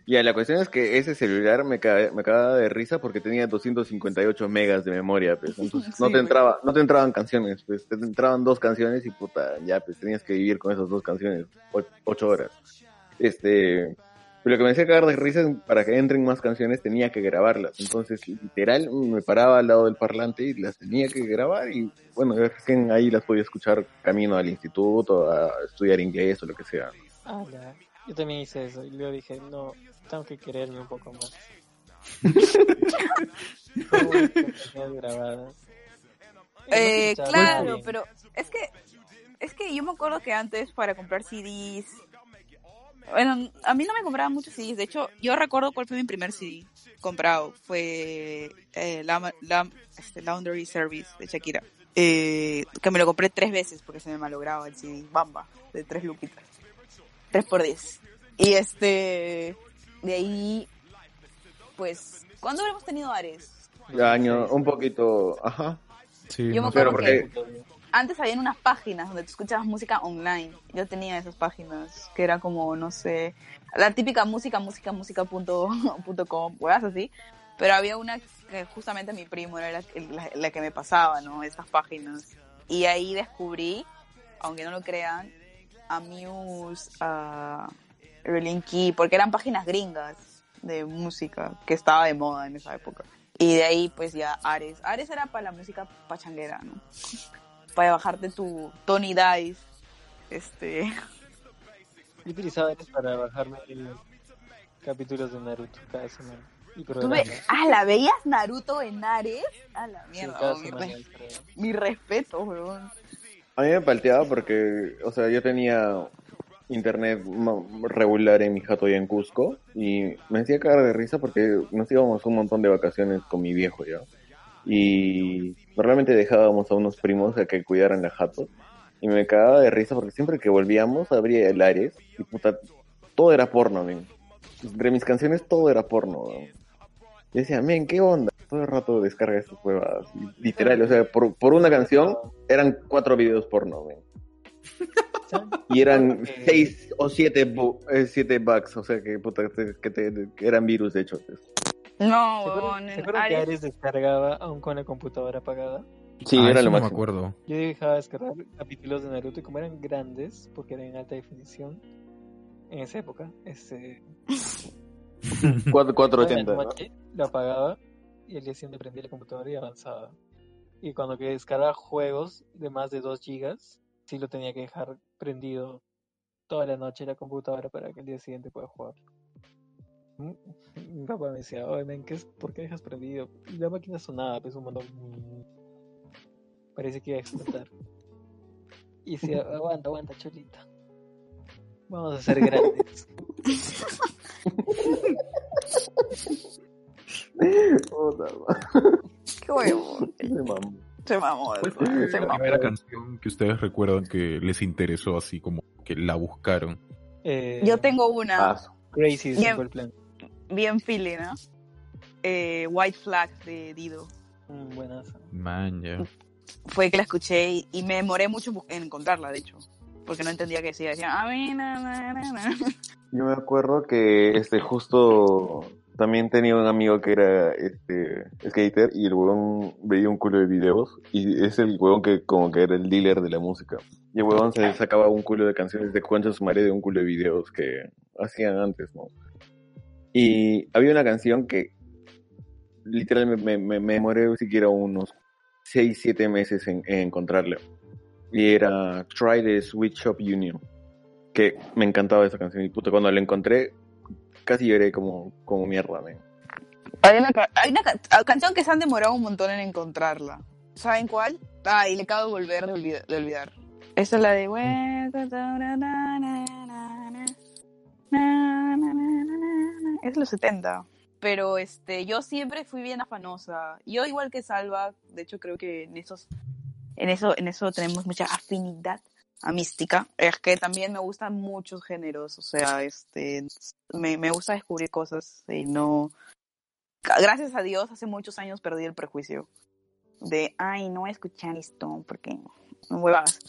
Ya, la cuestión es que ese celular me, ca- me acaba de risa porque tenía 258 megas de memoria, pues. Entonces no te entraba, no te entraban canciones, pues. Te entraban dos canciones y puta, ya, pues tenías que vivir con esas dos canciones, ocho horas. Este, pero lo que me hacía cagar de risa es para que entren más canciones tenía que grabarlas. Entonces, literal, me paraba al lado del parlante y las tenía que grabar y bueno, ahí las podía escuchar camino al instituto, a estudiar inglés o lo que sea. Ah, ya. Yo también hice eso. Y luego dije, no, tengo que quererme un poco más. Eh, claro, bien. pero es que es que yo me acuerdo que antes para comprar CDs, bueno, a mí no me compraban muchos CDs. De hecho, yo recuerdo cuál fue mi primer CD comprado. Fue eh, la, la- este, Laundry Service de Shakira. Eh, que me lo compré tres veces porque se me malograba el CD. Bamba, de tres luquitas. Tres por diez. Y este, de ahí, pues, ¿cuándo habremos tenido Ares? Año, un poquito, ajá. Sí, Yo me no Pero acuerdo porque que antes habían unas páginas donde tú escuchabas música online. Yo tenía esas páginas que era como, no sé, la típica música, música, música punto, punto com, huevas así. Pero había una que justamente mi primo era la, la- la que me pasaba, ¿no? Esas páginas. Y ahí descubrí, aunque no lo crean, a Muse, a Relin Key, porque eran páginas gringas de música que estaba de moda en esa época. Y de ahí, pues ya Ares. Ares era para la música pachanguera, ¿no? Para bajarte tu Tony Dice. Este. Yo utilizaba eso para bajarme capítulos de Naruto cada semana. Y ¿Tú ah, ¿la veías Naruto en Ares? A la Sí, mierda, cada mi, re- respeto, weón. A mí me palteaba porque, o sea, yo tenía internet regular en mi jato allá en Cusco y me hacía cagar de risa porque nos íbamos un montón de vacaciones con mi viejo ya. Y normalmente dejábamos a unos primos a que cuidaran la jato y me cagaba de risa porque siempre que volvíamos abría el Ares y puta, todo era porno, men. Entre mis canciones todo era porno. Y decía, men, ¿qué onda? Todo el rato descarga estas huevas. Y Literal, o sea, por, por una canción eran cuatro videos porno, men. Y eran seis o siete, bu- eh, siete bugs, o sea que, puta, que, te- que eran virus de hecho. No, ¿Se weón, acuerdan, ¿se acuerdan que Ares. Descargaba aún con la computadora apagada? Sí, Ah, era lo no me acuerdo. Yo dejaba descargar capítulos de Naruto y como eran grandes, porque eran en alta definición, en esa época, este, Cuatro- toda la 480. ¿no? lo apagaba y el día siguiente prendía la computadora y avanzaba. Y cuando que descargaba juegos de más de 2 gigas, sí lo tenía que dejar prendido toda la noche la computadora para que el día siguiente pueda jugar. Mm, Mi papá me decía, oye, men, ¿qué es? ¿por qué dejas prendido? Y la máquina sonaba, pues un montón. Parece que iba a explotar. Y decía, aguanta, aguanta, cholita. Vamos a ser grandes. Puta. Qué huevo. Se mamó. Se mamó, ¿Cuál se fue la mamó. primera canción que ustedes recuerdan que les interesó así como que la buscaron? Eh, Yo tengo una Paso. Crazy. Simple Plan. Bien feeling, ¿no? Eh, White Flag de Dido. Mm, buenas. Man, ya. Fue que la escuché y, y me demoré mucho en encontrarla, de hecho. Porque no entendía qué decía. Decía, "A mí, na, na, na, na". Yo me acuerdo que este justo también tenía un amigo que era este skater y el huevón veía un culo de videos y es el huevón que como que era el dealer de la música. Y el huevón se sacaba un culo de canciones de Concha su madre de un culo de videos que hacían antes, ¿no? Y había una canción que literalmente me, me, me demoré siquiera unos 6, 7 meses en, en encontrarla. Y era Try the Sweet Shop Union que me encantaba esa canción y puta cuando la encontré casi lloré como, como mierda, men. Hay una, hay una ca- ah, canción que se han demorado un montón en encontrarla. ¿Saben cuál? Ah, y le acabo de volver de, olvid- de olvidar. Esa es la de... Es de los 70. Pero este, yo siempre fui bien afanosa. Yo igual que Salva, de hecho creo que en esos, en eso, en eso tenemos mucha afinidad a mística. Es que también me gustan muchos géneros. O sea, este, me, me gusta descubrir cosas y no, gracias a Dios, hace muchos años perdí el prejuicio de, ay, no voy a escuchar esto porque no huevas.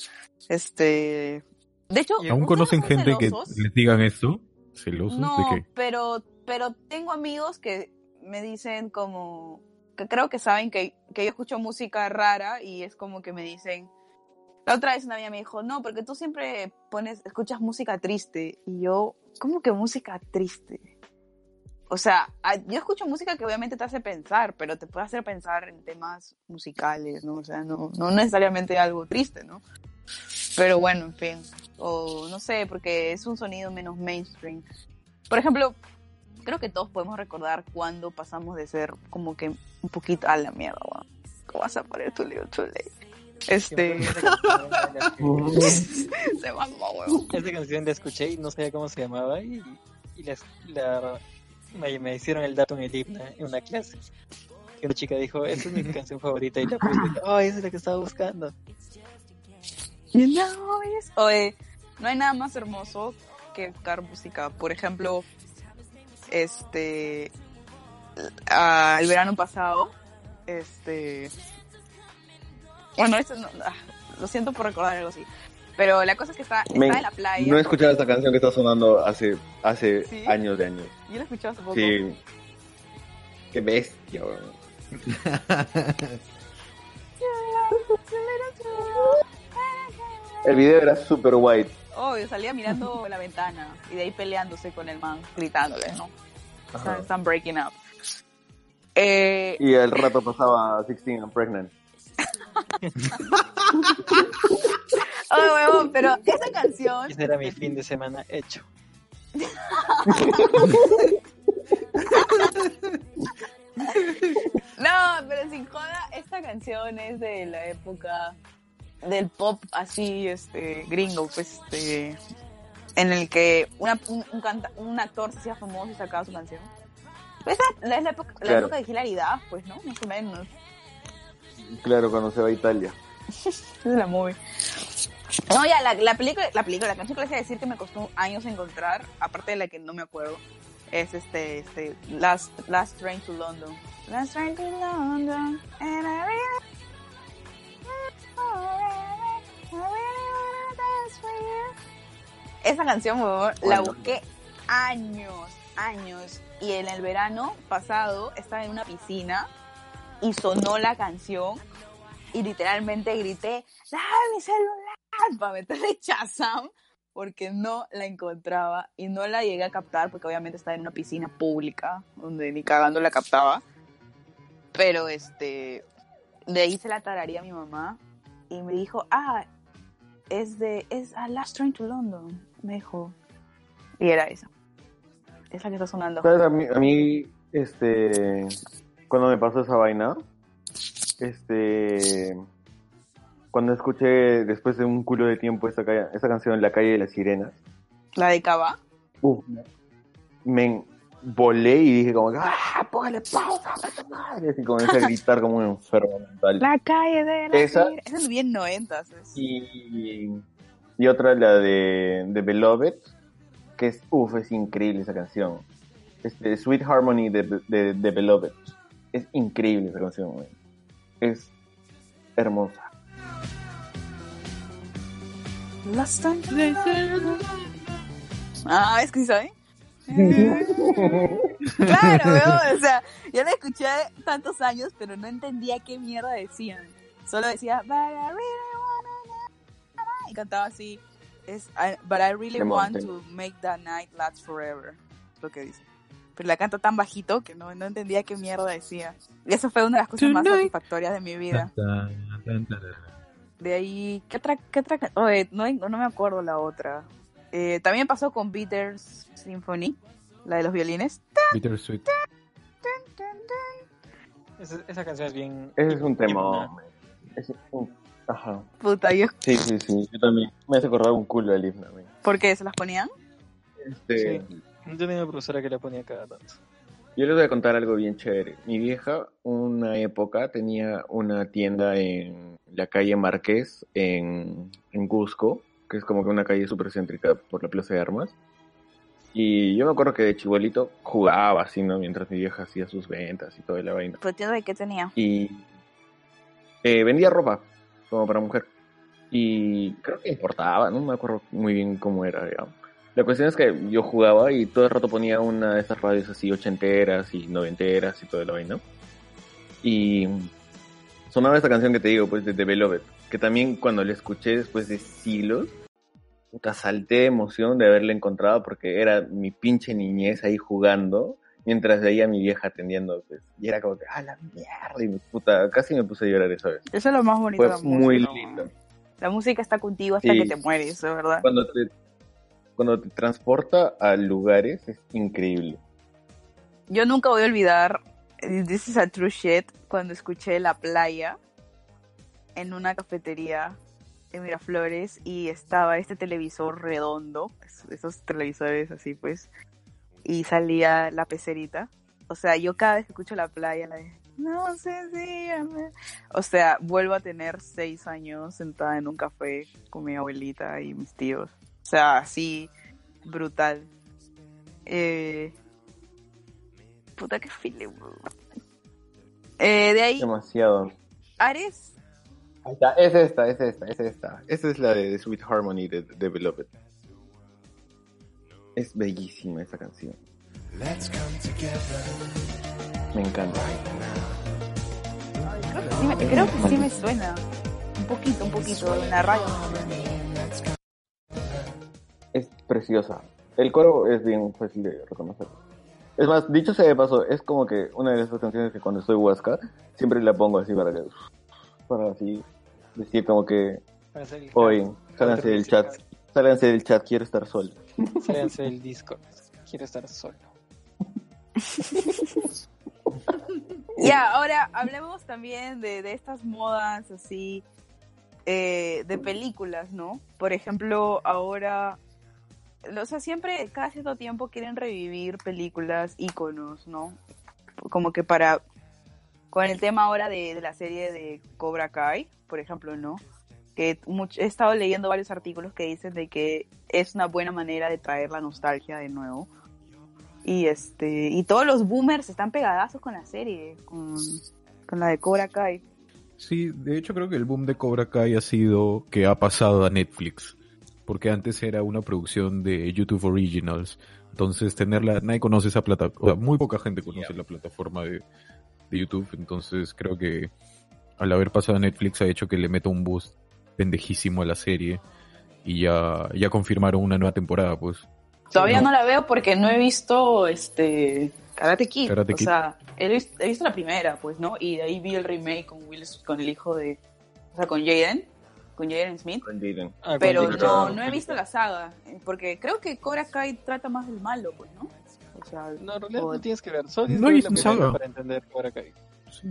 Este, de hecho, ¿Y ¿Aún ¿ustedes conocen gente que les digan esto? ¿Celosos No, de qué? pero, pero tengo amigos que me dicen como, que creo que saben que, que yo escucho música rara y es como que me dicen, la otra vez una amiga me dijo, no, porque tú siempre pones, escuchas música triste. Y yo, ¿cómo que música triste? O sea, yo escucho música que obviamente te hace pensar, pero te puede hacer pensar en temas musicales, ¿no? O sea, no, no necesariamente algo triste, ¿no? Pero bueno, en fin. O no sé, porque es un sonido menos mainstream. Por ejemplo, creo que todos podemos recordar cuando pasamos de ser como que un poquito a la mierda, weón. ¿Cómo vas a poner tu libro too late? Este. Se mamó, weón. Esta canción la escuché y no sabía cómo se llamaba y, y la, la- me, me hicieron el dato en el himno en una clase. Y una chica dijo, esa es mi canción favorita y la puse. Oh, esa es la que estaba buscando. You know Oye, no hay nada más hermoso que buscar música. Por ejemplo, este. ah, el verano pasado, este. Bueno, esto no- ah, lo siento por recordar algo así. Pero la cosa es que está, en la playa. No he escuchado esta canción que está sonando hace, hace ¿Sí? años de años. Yo la escuché hace poco. Sí. Qué bestia, weón. El video era super white. Obvio, salía mirando la ventana y de ahí peleándose con el man, gritándole, ¿no? Están, están breaking up. Eh, Y al rato pasaba 16 and Pregnant. oh, huevón, pero esa canción. Ese era mi fin de semana hecho. No, pero sin joda, esta canción es de la época del pop así, este, gringo, pues, este, en el que una, un, un canta- un actor se hacía famoso y sacaba su canción. Pues esa es la época, la época de hilaridad, pues, ¿no? Más o menos. Claro, cuando se va a Italia. Es la movie. No, ya, la, la película, la película, la canción que les voy a decir que me costó años encontrar, aparte de la que no me acuerdo, es este, este, Last, Last Train to London. Last Train to London, and I really, I Esa canción, huevón, la busqué años, años, y en el verano pasado estaba en una piscina y sonó la canción y literalmente grité, ¡Dame mi celular! para meterle Shazam porque no la encontraba y no la llegué a captar porque obviamente estaba en una piscina pública donde ni cagando la captaba. Pero este, de ahí se la tararía a mi mamá y me dijo, ah, es de, es a Last Train to London, me dijo. Y era esa. Es la que está sonando. ¿Sabes? A mí, a mí, este, cuando me pasó esa vaina, este, cuando escuché después de un culo de tiempo esta, ca- esta canción, La calle de las sirenas, La de Cava. uf, me volé y dije como, ¡ah, póngale pausa! puta madre", Así comencé a gritar como un enfermo mental. La calle de la Esa- Esa es bien noventas. Y, y otra, la de, de Beloved, que es, uff, es increíble esa canción. Este, Sweet Harmony de, de, de Beloved. Es increíble esa canción, güey. Es hermosa. Last time. Ah, es que sí sabe. claro, weón, o sea, yo la escuché tantos años, pero no entendía qué mierda decían. Solo decía, y cantaba así, es, I- but I really Qué want monte. to make the night last forever, es lo que dice. Pero la canta tan bajito que no, no entendía qué mierda decía. Y eso fue una de las cosas más Tonight. satisfactorias de mi vida. De ahí, ¿qué otra? Qué otra? ca- Oye, no, no me acuerdo la otra. Eh, también pasó con Peters Symphony, la de los violines. Bittersweet. Esa, esa canción es bien. Ese es un tema. Es un- Ajá. Puta, yo, Sí, sí, sí. Yo también. Me hace acordar un culo del himno. ¿por qué se las ponían? Este, Sí. Yo tenía una profesora que la ponía cada tanto. Yo les voy a contar algo bien chévere. Mi vieja, una época, tenía una tienda en la calle Marqués, en, en Cusco, que es como que una calle súper céntrica por la Plaza de Armas. Y yo me acuerdo que de chibolito jugaba así, ¿no? Mientras mi vieja hacía sus ventas y toda la vaina. Pero entiendo de qué tenía. Y eh, vendía ropa, como para mujer. Y creo que importaba, no me acuerdo muy bien cómo era, digamos. La cuestión es que yo jugaba y todo el rato ponía una de esas radios así ochenteras y noventeras y todo la vaina. Y sonaba esta canción que te digo, pues de The Beloved, que también cuando la escuché después de siglos, puta, salté de emoción de haberla encontrado porque era mi pinche niñez ahí jugando, mientras veía a mi vieja atendiendo, pues, y era como que, ah, la mierda, y mi puta, casi me puse a llorar esa vez. Eso es lo más bonito Fue de la muy música. lindo. La música está contigo hasta Sí. que te mueres, ¿es verdad? Cuando te, cuando te transporta a lugares es increíble. Yo nunca voy a olvidar, this is a true shit, cuando escuché La Playa en una cafetería en Miraflores y estaba este televisor redondo, es- esos televisores así pues, y salía la pecerita. O sea, yo cada vez que escucho La Playa, la de, no sé si... me-". O sea, vuelvo a tener seis años sentada en un café con mi abuelita y mis tíos. O sea, así, brutal. Eh, Puta que file. Eh, de ahí, Demasiado. Ares. Ahí está, es esta, es esta, es esta. Esta es la de Sweet Harmony de, de Beloved. Es bellísima esa canción. Me encanta. Sí me- creo que sí me suena. Un poquito, un poquito, en la radio. Es preciosa. El coro es bien fácil de reconocer. Es más, dicho sea de paso, es como que una de esas canciones que cuando estoy huasca, siempre la pongo así para que, para así decir como que hoy, sálganse del chat, sálganse del chat, quiero estar solo. Sálganse del Discord. Quiero estar solo. Ya, ahora hablemos también de, de estas modas así eh, de películas, ¿no? Por ejemplo, ahora, o sea, siempre, cada cierto tiempo quieren revivir películas, íconos, ¿no? Como que para, con el tema ahora de, de la serie de Cobra Kai, por ejemplo, ¿no? Que much- he estado leyendo varios artículos que dicen de que es una buena manera de traer la nostalgia de nuevo. Y este, y todos los boomers están pegadazos con la serie, con, con la de Cobra Kai. Sí, de hecho creo que el boom de Cobra Kai ha sido que ha pasado a Netflix, porque antes era una producción de YouTube Originals, entonces tenerla, nadie conoce esa plataforma, muy poca gente conoce la plataforma de, de YouTube, entonces creo que al haber pasado a Netflix ha hecho que le meta un boost pendejísimo a la serie y ya, ya confirmaron una nueva temporada, pues. Todavía No. no la veo porque no he visto este Karate Kid. Karate o Kid. sea, he visto, he visto la primera, pues, ¿no? Y de ahí vi el remake con Will, con el hijo de, o sea, con Jaden, con Jaden Smith. Con Jaden. Ah, Pero cuando- no, no he visto la saga, eh, porque creo que Cobra Kai trata más del malo, pues, ¿no? O sea, No, en realidad o- no tienes que ver. Solo tienes No que hay ver la saga. para entender Cobra Kai. Sí.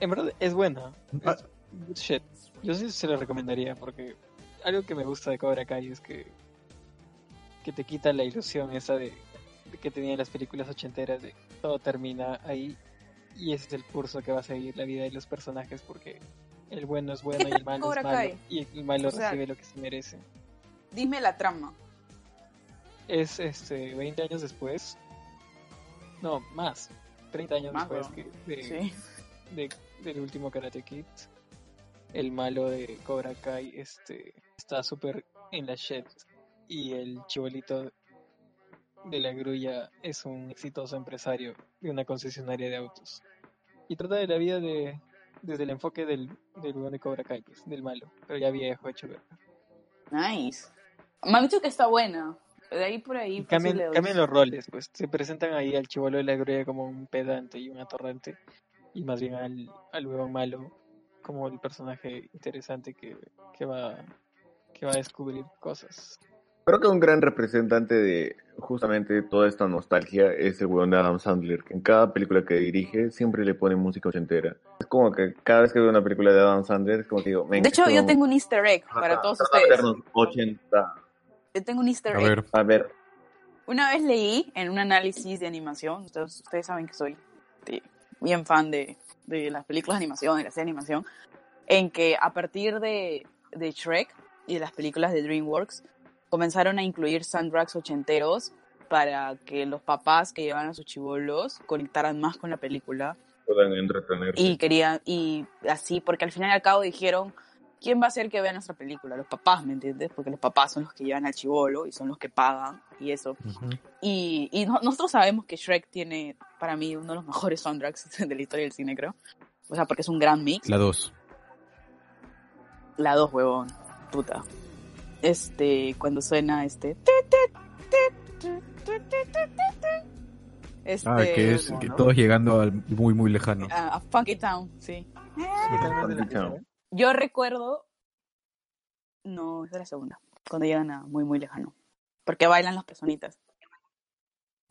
En verdad es buena. Ah. Es good shit. Yo sí se la recomendaría porque algo que me gusta de Cobra Kai es que que te quita la ilusión esa de, de que tenían las películas ochenteras de todo termina ahí y ese es el curso que va a seguir la vida de los personajes porque el bueno es bueno y el malo es malo y el malo O sea- recibe lo que se merece. dime la trama. Es este 20 años después. No, más. 30 años Más, después que de, Sí. de- del último Karate Kid. El malo de Cobra Kai este, está súper en la shit. Y el chibolito de la grulla es un exitoso empresario de una concesionaria de autos. Y trata de la vida de, desde el enfoque del, del de Cobra Kai, pues, del malo. Pero ya viejo, hecho verga. Nice. Me han dicho que está buena. De ahí por ahí. Cambian, doy. cambian los roles, pues se presentan ahí al chivolo de la grulla como un pedante y un atorrante, y más bien al, al huevón malo como el personaje interesante que, que va que va a descubrir cosas. Creo que un gran representante de justamente toda esta nostalgia es el weón de Adam Sandler, que en cada película que dirige siempre le pone música ochentera. Es como que cada vez que veo una película de Adam Sandler es como que digo, "Men, De hecho, yo tengo un easter egg para todos de ustedes. vernos 80. Yo tengo un easter A egg. ver, A ver, Una vez leí en un análisis de animación, ustedes, ustedes saben que soy este, bien fan de, de las películas de animación, de la serie de animación, en que a partir de, de Shrek y de las películas de DreamWorks comenzaron a incluir soundtracks ochenteros para que los papás que llevan a sus chivolos conectaran más con la película pueden entretenerse. y querían y así porque al final y al cabo dijeron quién va a hacer que vea nuestra película los papás me entiendes porque los papás son los que llevan al chivolo y son los que pagan y eso. Y, y no- nosotros sabemos que Shrek tiene para mí uno de los mejores soundtracks de la historia del cine creo. O sea porque es un gran mix. La 2. la dos huevón. Puta. Este cuando suena este este Ah, que es que todos llegando al muy muy lejano. a, a Funky Town sí. Primera. Yo recuerdo. No, es de la segunda. Cuando llegan a muy, muy lejano. Porque bailan las personitas.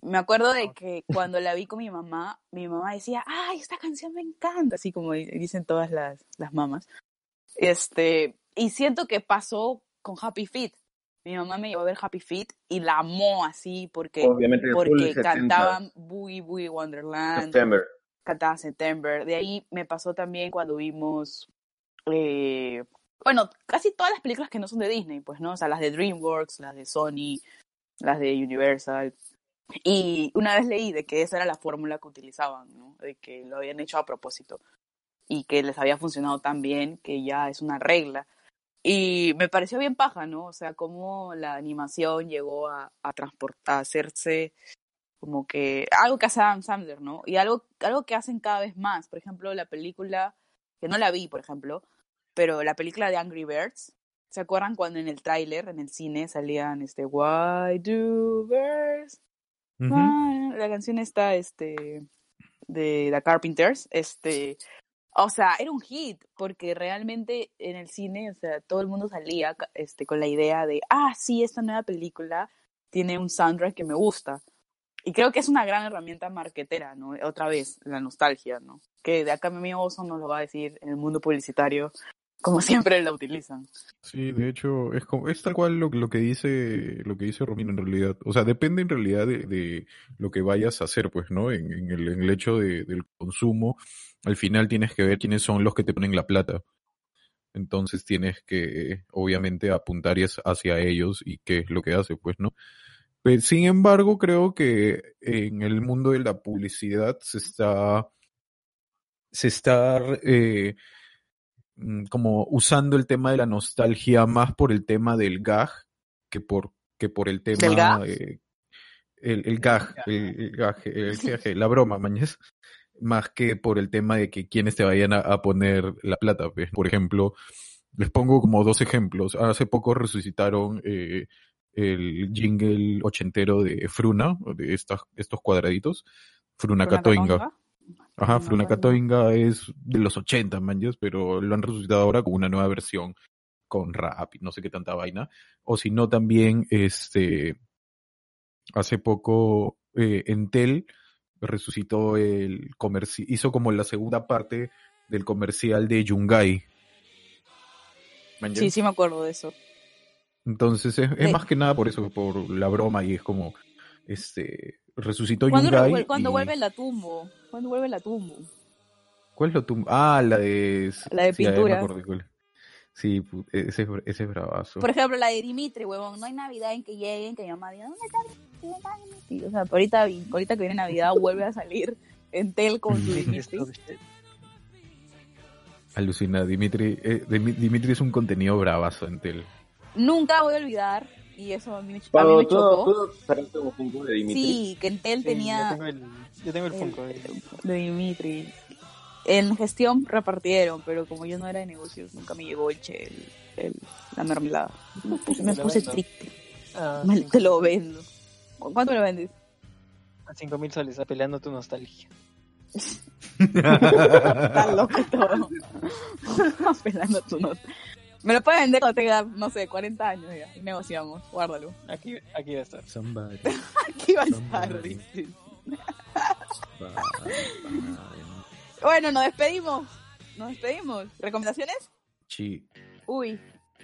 Me acuerdo de que cuando la vi con mi mamá, mi mamá decía, ¡ay, esta canción me encanta! Así como di- dicen todas las, las mamás. Este, y siento que pasó con Happy Feet. Mi mamá me llevó a ver Happy Feet y la amó así porque, porque 70. cantaban Boogie Boogie Wonderland September. cantaba September. De ahí me pasó también cuando vimos, eh, bueno, casi todas las películas que no son de Disney, pues, ¿no? O sea, las de DreamWorks, las de Sony, las de Universal. Y una vez leí de que esa era la fórmula que utilizaban, ¿no? De que lo habían hecho a propósito y que les había funcionado tan bien que ya es una regla. Y me pareció bien paja, ¿no? O sea, cómo la animación llegó a, a hacerse como que algo que hace Adam Sandler, ¿no? Y algo, algo que hacen cada vez más. Por ejemplo, la película, que no la vi, por ejemplo, pero la película de Angry Birds. ¿Se acuerdan cuando en el tráiler, en el cine, salían este Why do birds? Ujú. fly?" La canción está este de The Carpenters, este o sea, era un hit porque realmente en el cine, o sea, todo el mundo salía este con la idea de, ah, sí, esta nueva película tiene un soundtrack que me gusta. Y creo que es una gran herramienta marketera, ¿no? Otra vez, la nostalgia, ¿no? Que de acá mi amigo Oso nos lo va a decir en el mundo publicitario, como siempre la utilizan. Sí, de hecho, es como, es tal cual lo, lo que dice, lo que dice Romina en realidad. O sea, depende en realidad de, lo que vayas a hacer, pues, ¿no? En, en el, en el hecho de- del consumo, al final tienes que ver quiénes son los que te ponen la plata. Entonces tienes que, obviamente, apuntar hacia ellos y qué es lo que hace, pues, ¿no? Pero, sin embargo, creo que en el mundo de la publicidad se está, se está, eh, mm, como usando el tema de la nostalgia más por el tema del gag que por, que por el tema, eh, el, el gag, el, el gag, el GG, la broma, mañez, más que por el tema de que quienes te vayan a, a poner la plata, pues. Por ejemplo, les pongo como dos ejemplos. Hace poco resucitaron eh, el jingle ochentero de Fruna, de estas, estos cuadraditos, Fruna Catoinga. Ajá, Fruna. Catoinga es de los 80, manches, pero lo han resucitado ahora con una nueva versión con rap y no sé qué tanta vaina. O si no, también, este, hace poco, eh, Entel resucitó el comercial, hizo como la segunda parte del comercial de Yungay. Sí, sí me acuerdo de eso. Entonces es, es Sí. más que nada por eso, por la broma y es como, este, resucitó ¿Cuándo, Yungay. revuel- cuando y- vuelve la tumbo? ¿Cuándo vuelve la tumbo? ¿Cuál es lo tum- Ah, la de... La de sí, cuál. Sí, pu- ese, ese es bravazo. Por ejemplo, la de Dimitri, huevón. No hay Navidad en que lleguen, que mi mamá diga, ¿dónde está Dimitri? ¿Dónde está Dimitri? O sea, ahorita, ahorita que viene Navidad vuelve a salir Entel con su Dimitri. Alucina, Dimitri, eh, Dimi- Dimitri es un contenido bravazo en Tel. Nunca voy a olvidar, y eso a mí, me- a mí me ¿tú, chocó. tú esperaste un Funko de Dimitri? Sí, que Entel Sí, tenía Yo tengo el, yo tengo el el- Funko. de- de Dimitri. En gestión repartieron, pero como yo no era de negocios, nunca me llegó el, che, el, el- la mermelada. Me puse, me Te lo puse vendo. triste. Ah, Me- te lo vendo. ¿Cuánto lo vendes? a cinco mil soles, apelando tu nostalgia. Está loco todo. Apelando tu nota. Me lo puedes vender cuando tenga, no sé, 40 años ya. Y negociamos. Guárdalo. Aquí, aquí va a estar. Somebody, Aquí va a estar. Bueno, nos despedimos. Nos despedimos. ¿Recomendaciones? Sí. Uy,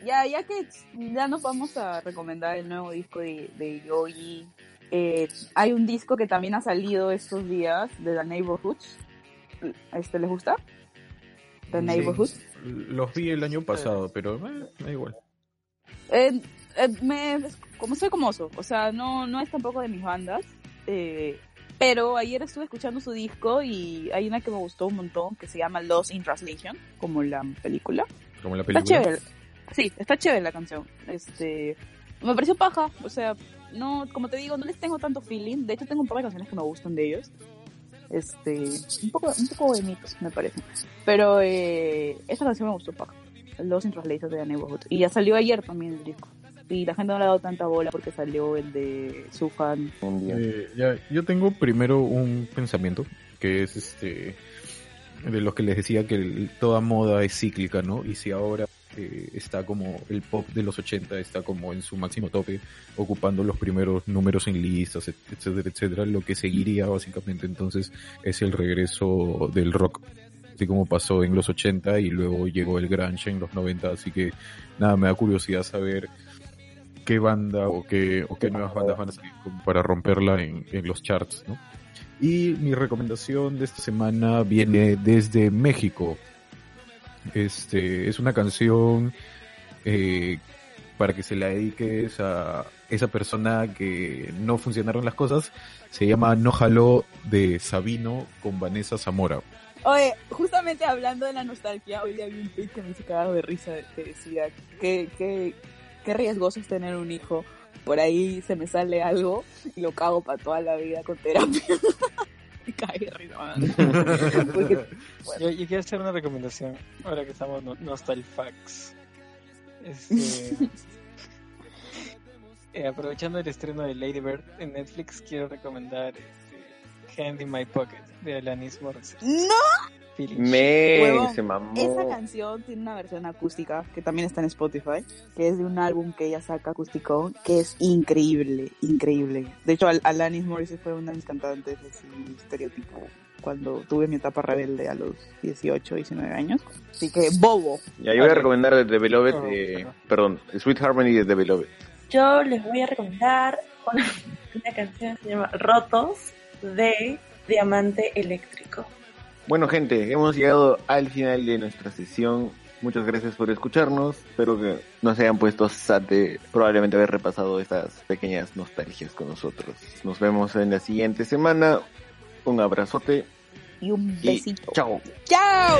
ya, ya que ya nos vamos a recomendar el nuevo disco de, de Yogi. Eh, hay un disco que también ha salido estos días de The Neighborhoods. ¿Este les gusta? The. Neighborhood. Los vi el año pasado, pero eh, da igual. Eh, eh, me, como soy como oso, o sea, no, no es tampoco de mis bandas, eh, pero ayer estuve escuchando su disco y hay una que me gustó un montón que se llama Lost in Translation, como la película. Como la Está película. chévere. Sí, está chévere la canción. Este, me pareció paja, o sea, no, como te digo, no les tengo tanto feeling. De hecho, tengo un par de canciones que me gustan de ellos. Este, un poco, un poco bonitos, me parece. Pero eh, esta canción me gustó paja. Los in Translation de The Neighborhood. Y ya salió ayer también el disco. Y la gente no le ha dado tanta bola porque salió el de Suhan. Un día. Eh, ya, yo tengo primero un pensamiento que es este de los que les decía que el- toda moda es cíclica, ¿no? Y si ahora está como el pop de los 80 está como en su máximo tope, ocupando los primeros números en listas, et- etcétera, etcétera, lo que seguiría básicamente entonces es el regreso del rock, así como pasó en los 80 y luego llegó el grunge en los 90, así que nada, me da curiosidad saber qué banda o qué, nuevas bandas van a salir para romperla en, en los charts, ¿no? Y mi recomendación de esta semana viene desde México. Este, es una canción eh, para que se la dediques a esa persona que no funcionaron las cosas. Se llama No Jaló de Sabino con Vanessa Zamora. Oye, justamente hablando de la nostalgia, hoy día vi un tweet que me hizo cagar de risa que decía que, que, qué riesgoso es tener un hijo. Por ahí se me sale algo y lo cago para toda la vida con terapia. me cae de risa, man. Porque, Yo, yo quiero hacer una recomendación ahora que estamos no, Nostalfax. Este, eh, aprovechando el estreno de Lady Bird en Netflix, quiero recomendar este, Hand in My Pocket de Alanis Morissette. ¡No! Feeling. Me Huevón, se mamó. Esa canción tiene una versión acústica que también está en Spotify, que es de un álbum que ella saca acústico, que es increíble, increíble. De hecho, Al- Alanis Morissette fue una de mis cantantes así, estereotipo cuando tuve mi etapa rebelde a los 18, 19 años. Así que, bobo. Ya, yo voy a recomendar de The Beloved, Oh, perdón, Sweet Harmony de The Beloved. Yo les voy a recomendar una, una canción que se llama Rotos de Diamante Eléctrico. Bueno, gente, hemos llegado al final de nuestra sesión. Muchas gracias por escucharnos. Espero que no se hayan puesto sad de probablemente haber repasado estas pequeñas nostalgias con nosotros. Nos vemos en la siguiente semana. Un abrazote Y un y besito. chao. ¡Chao!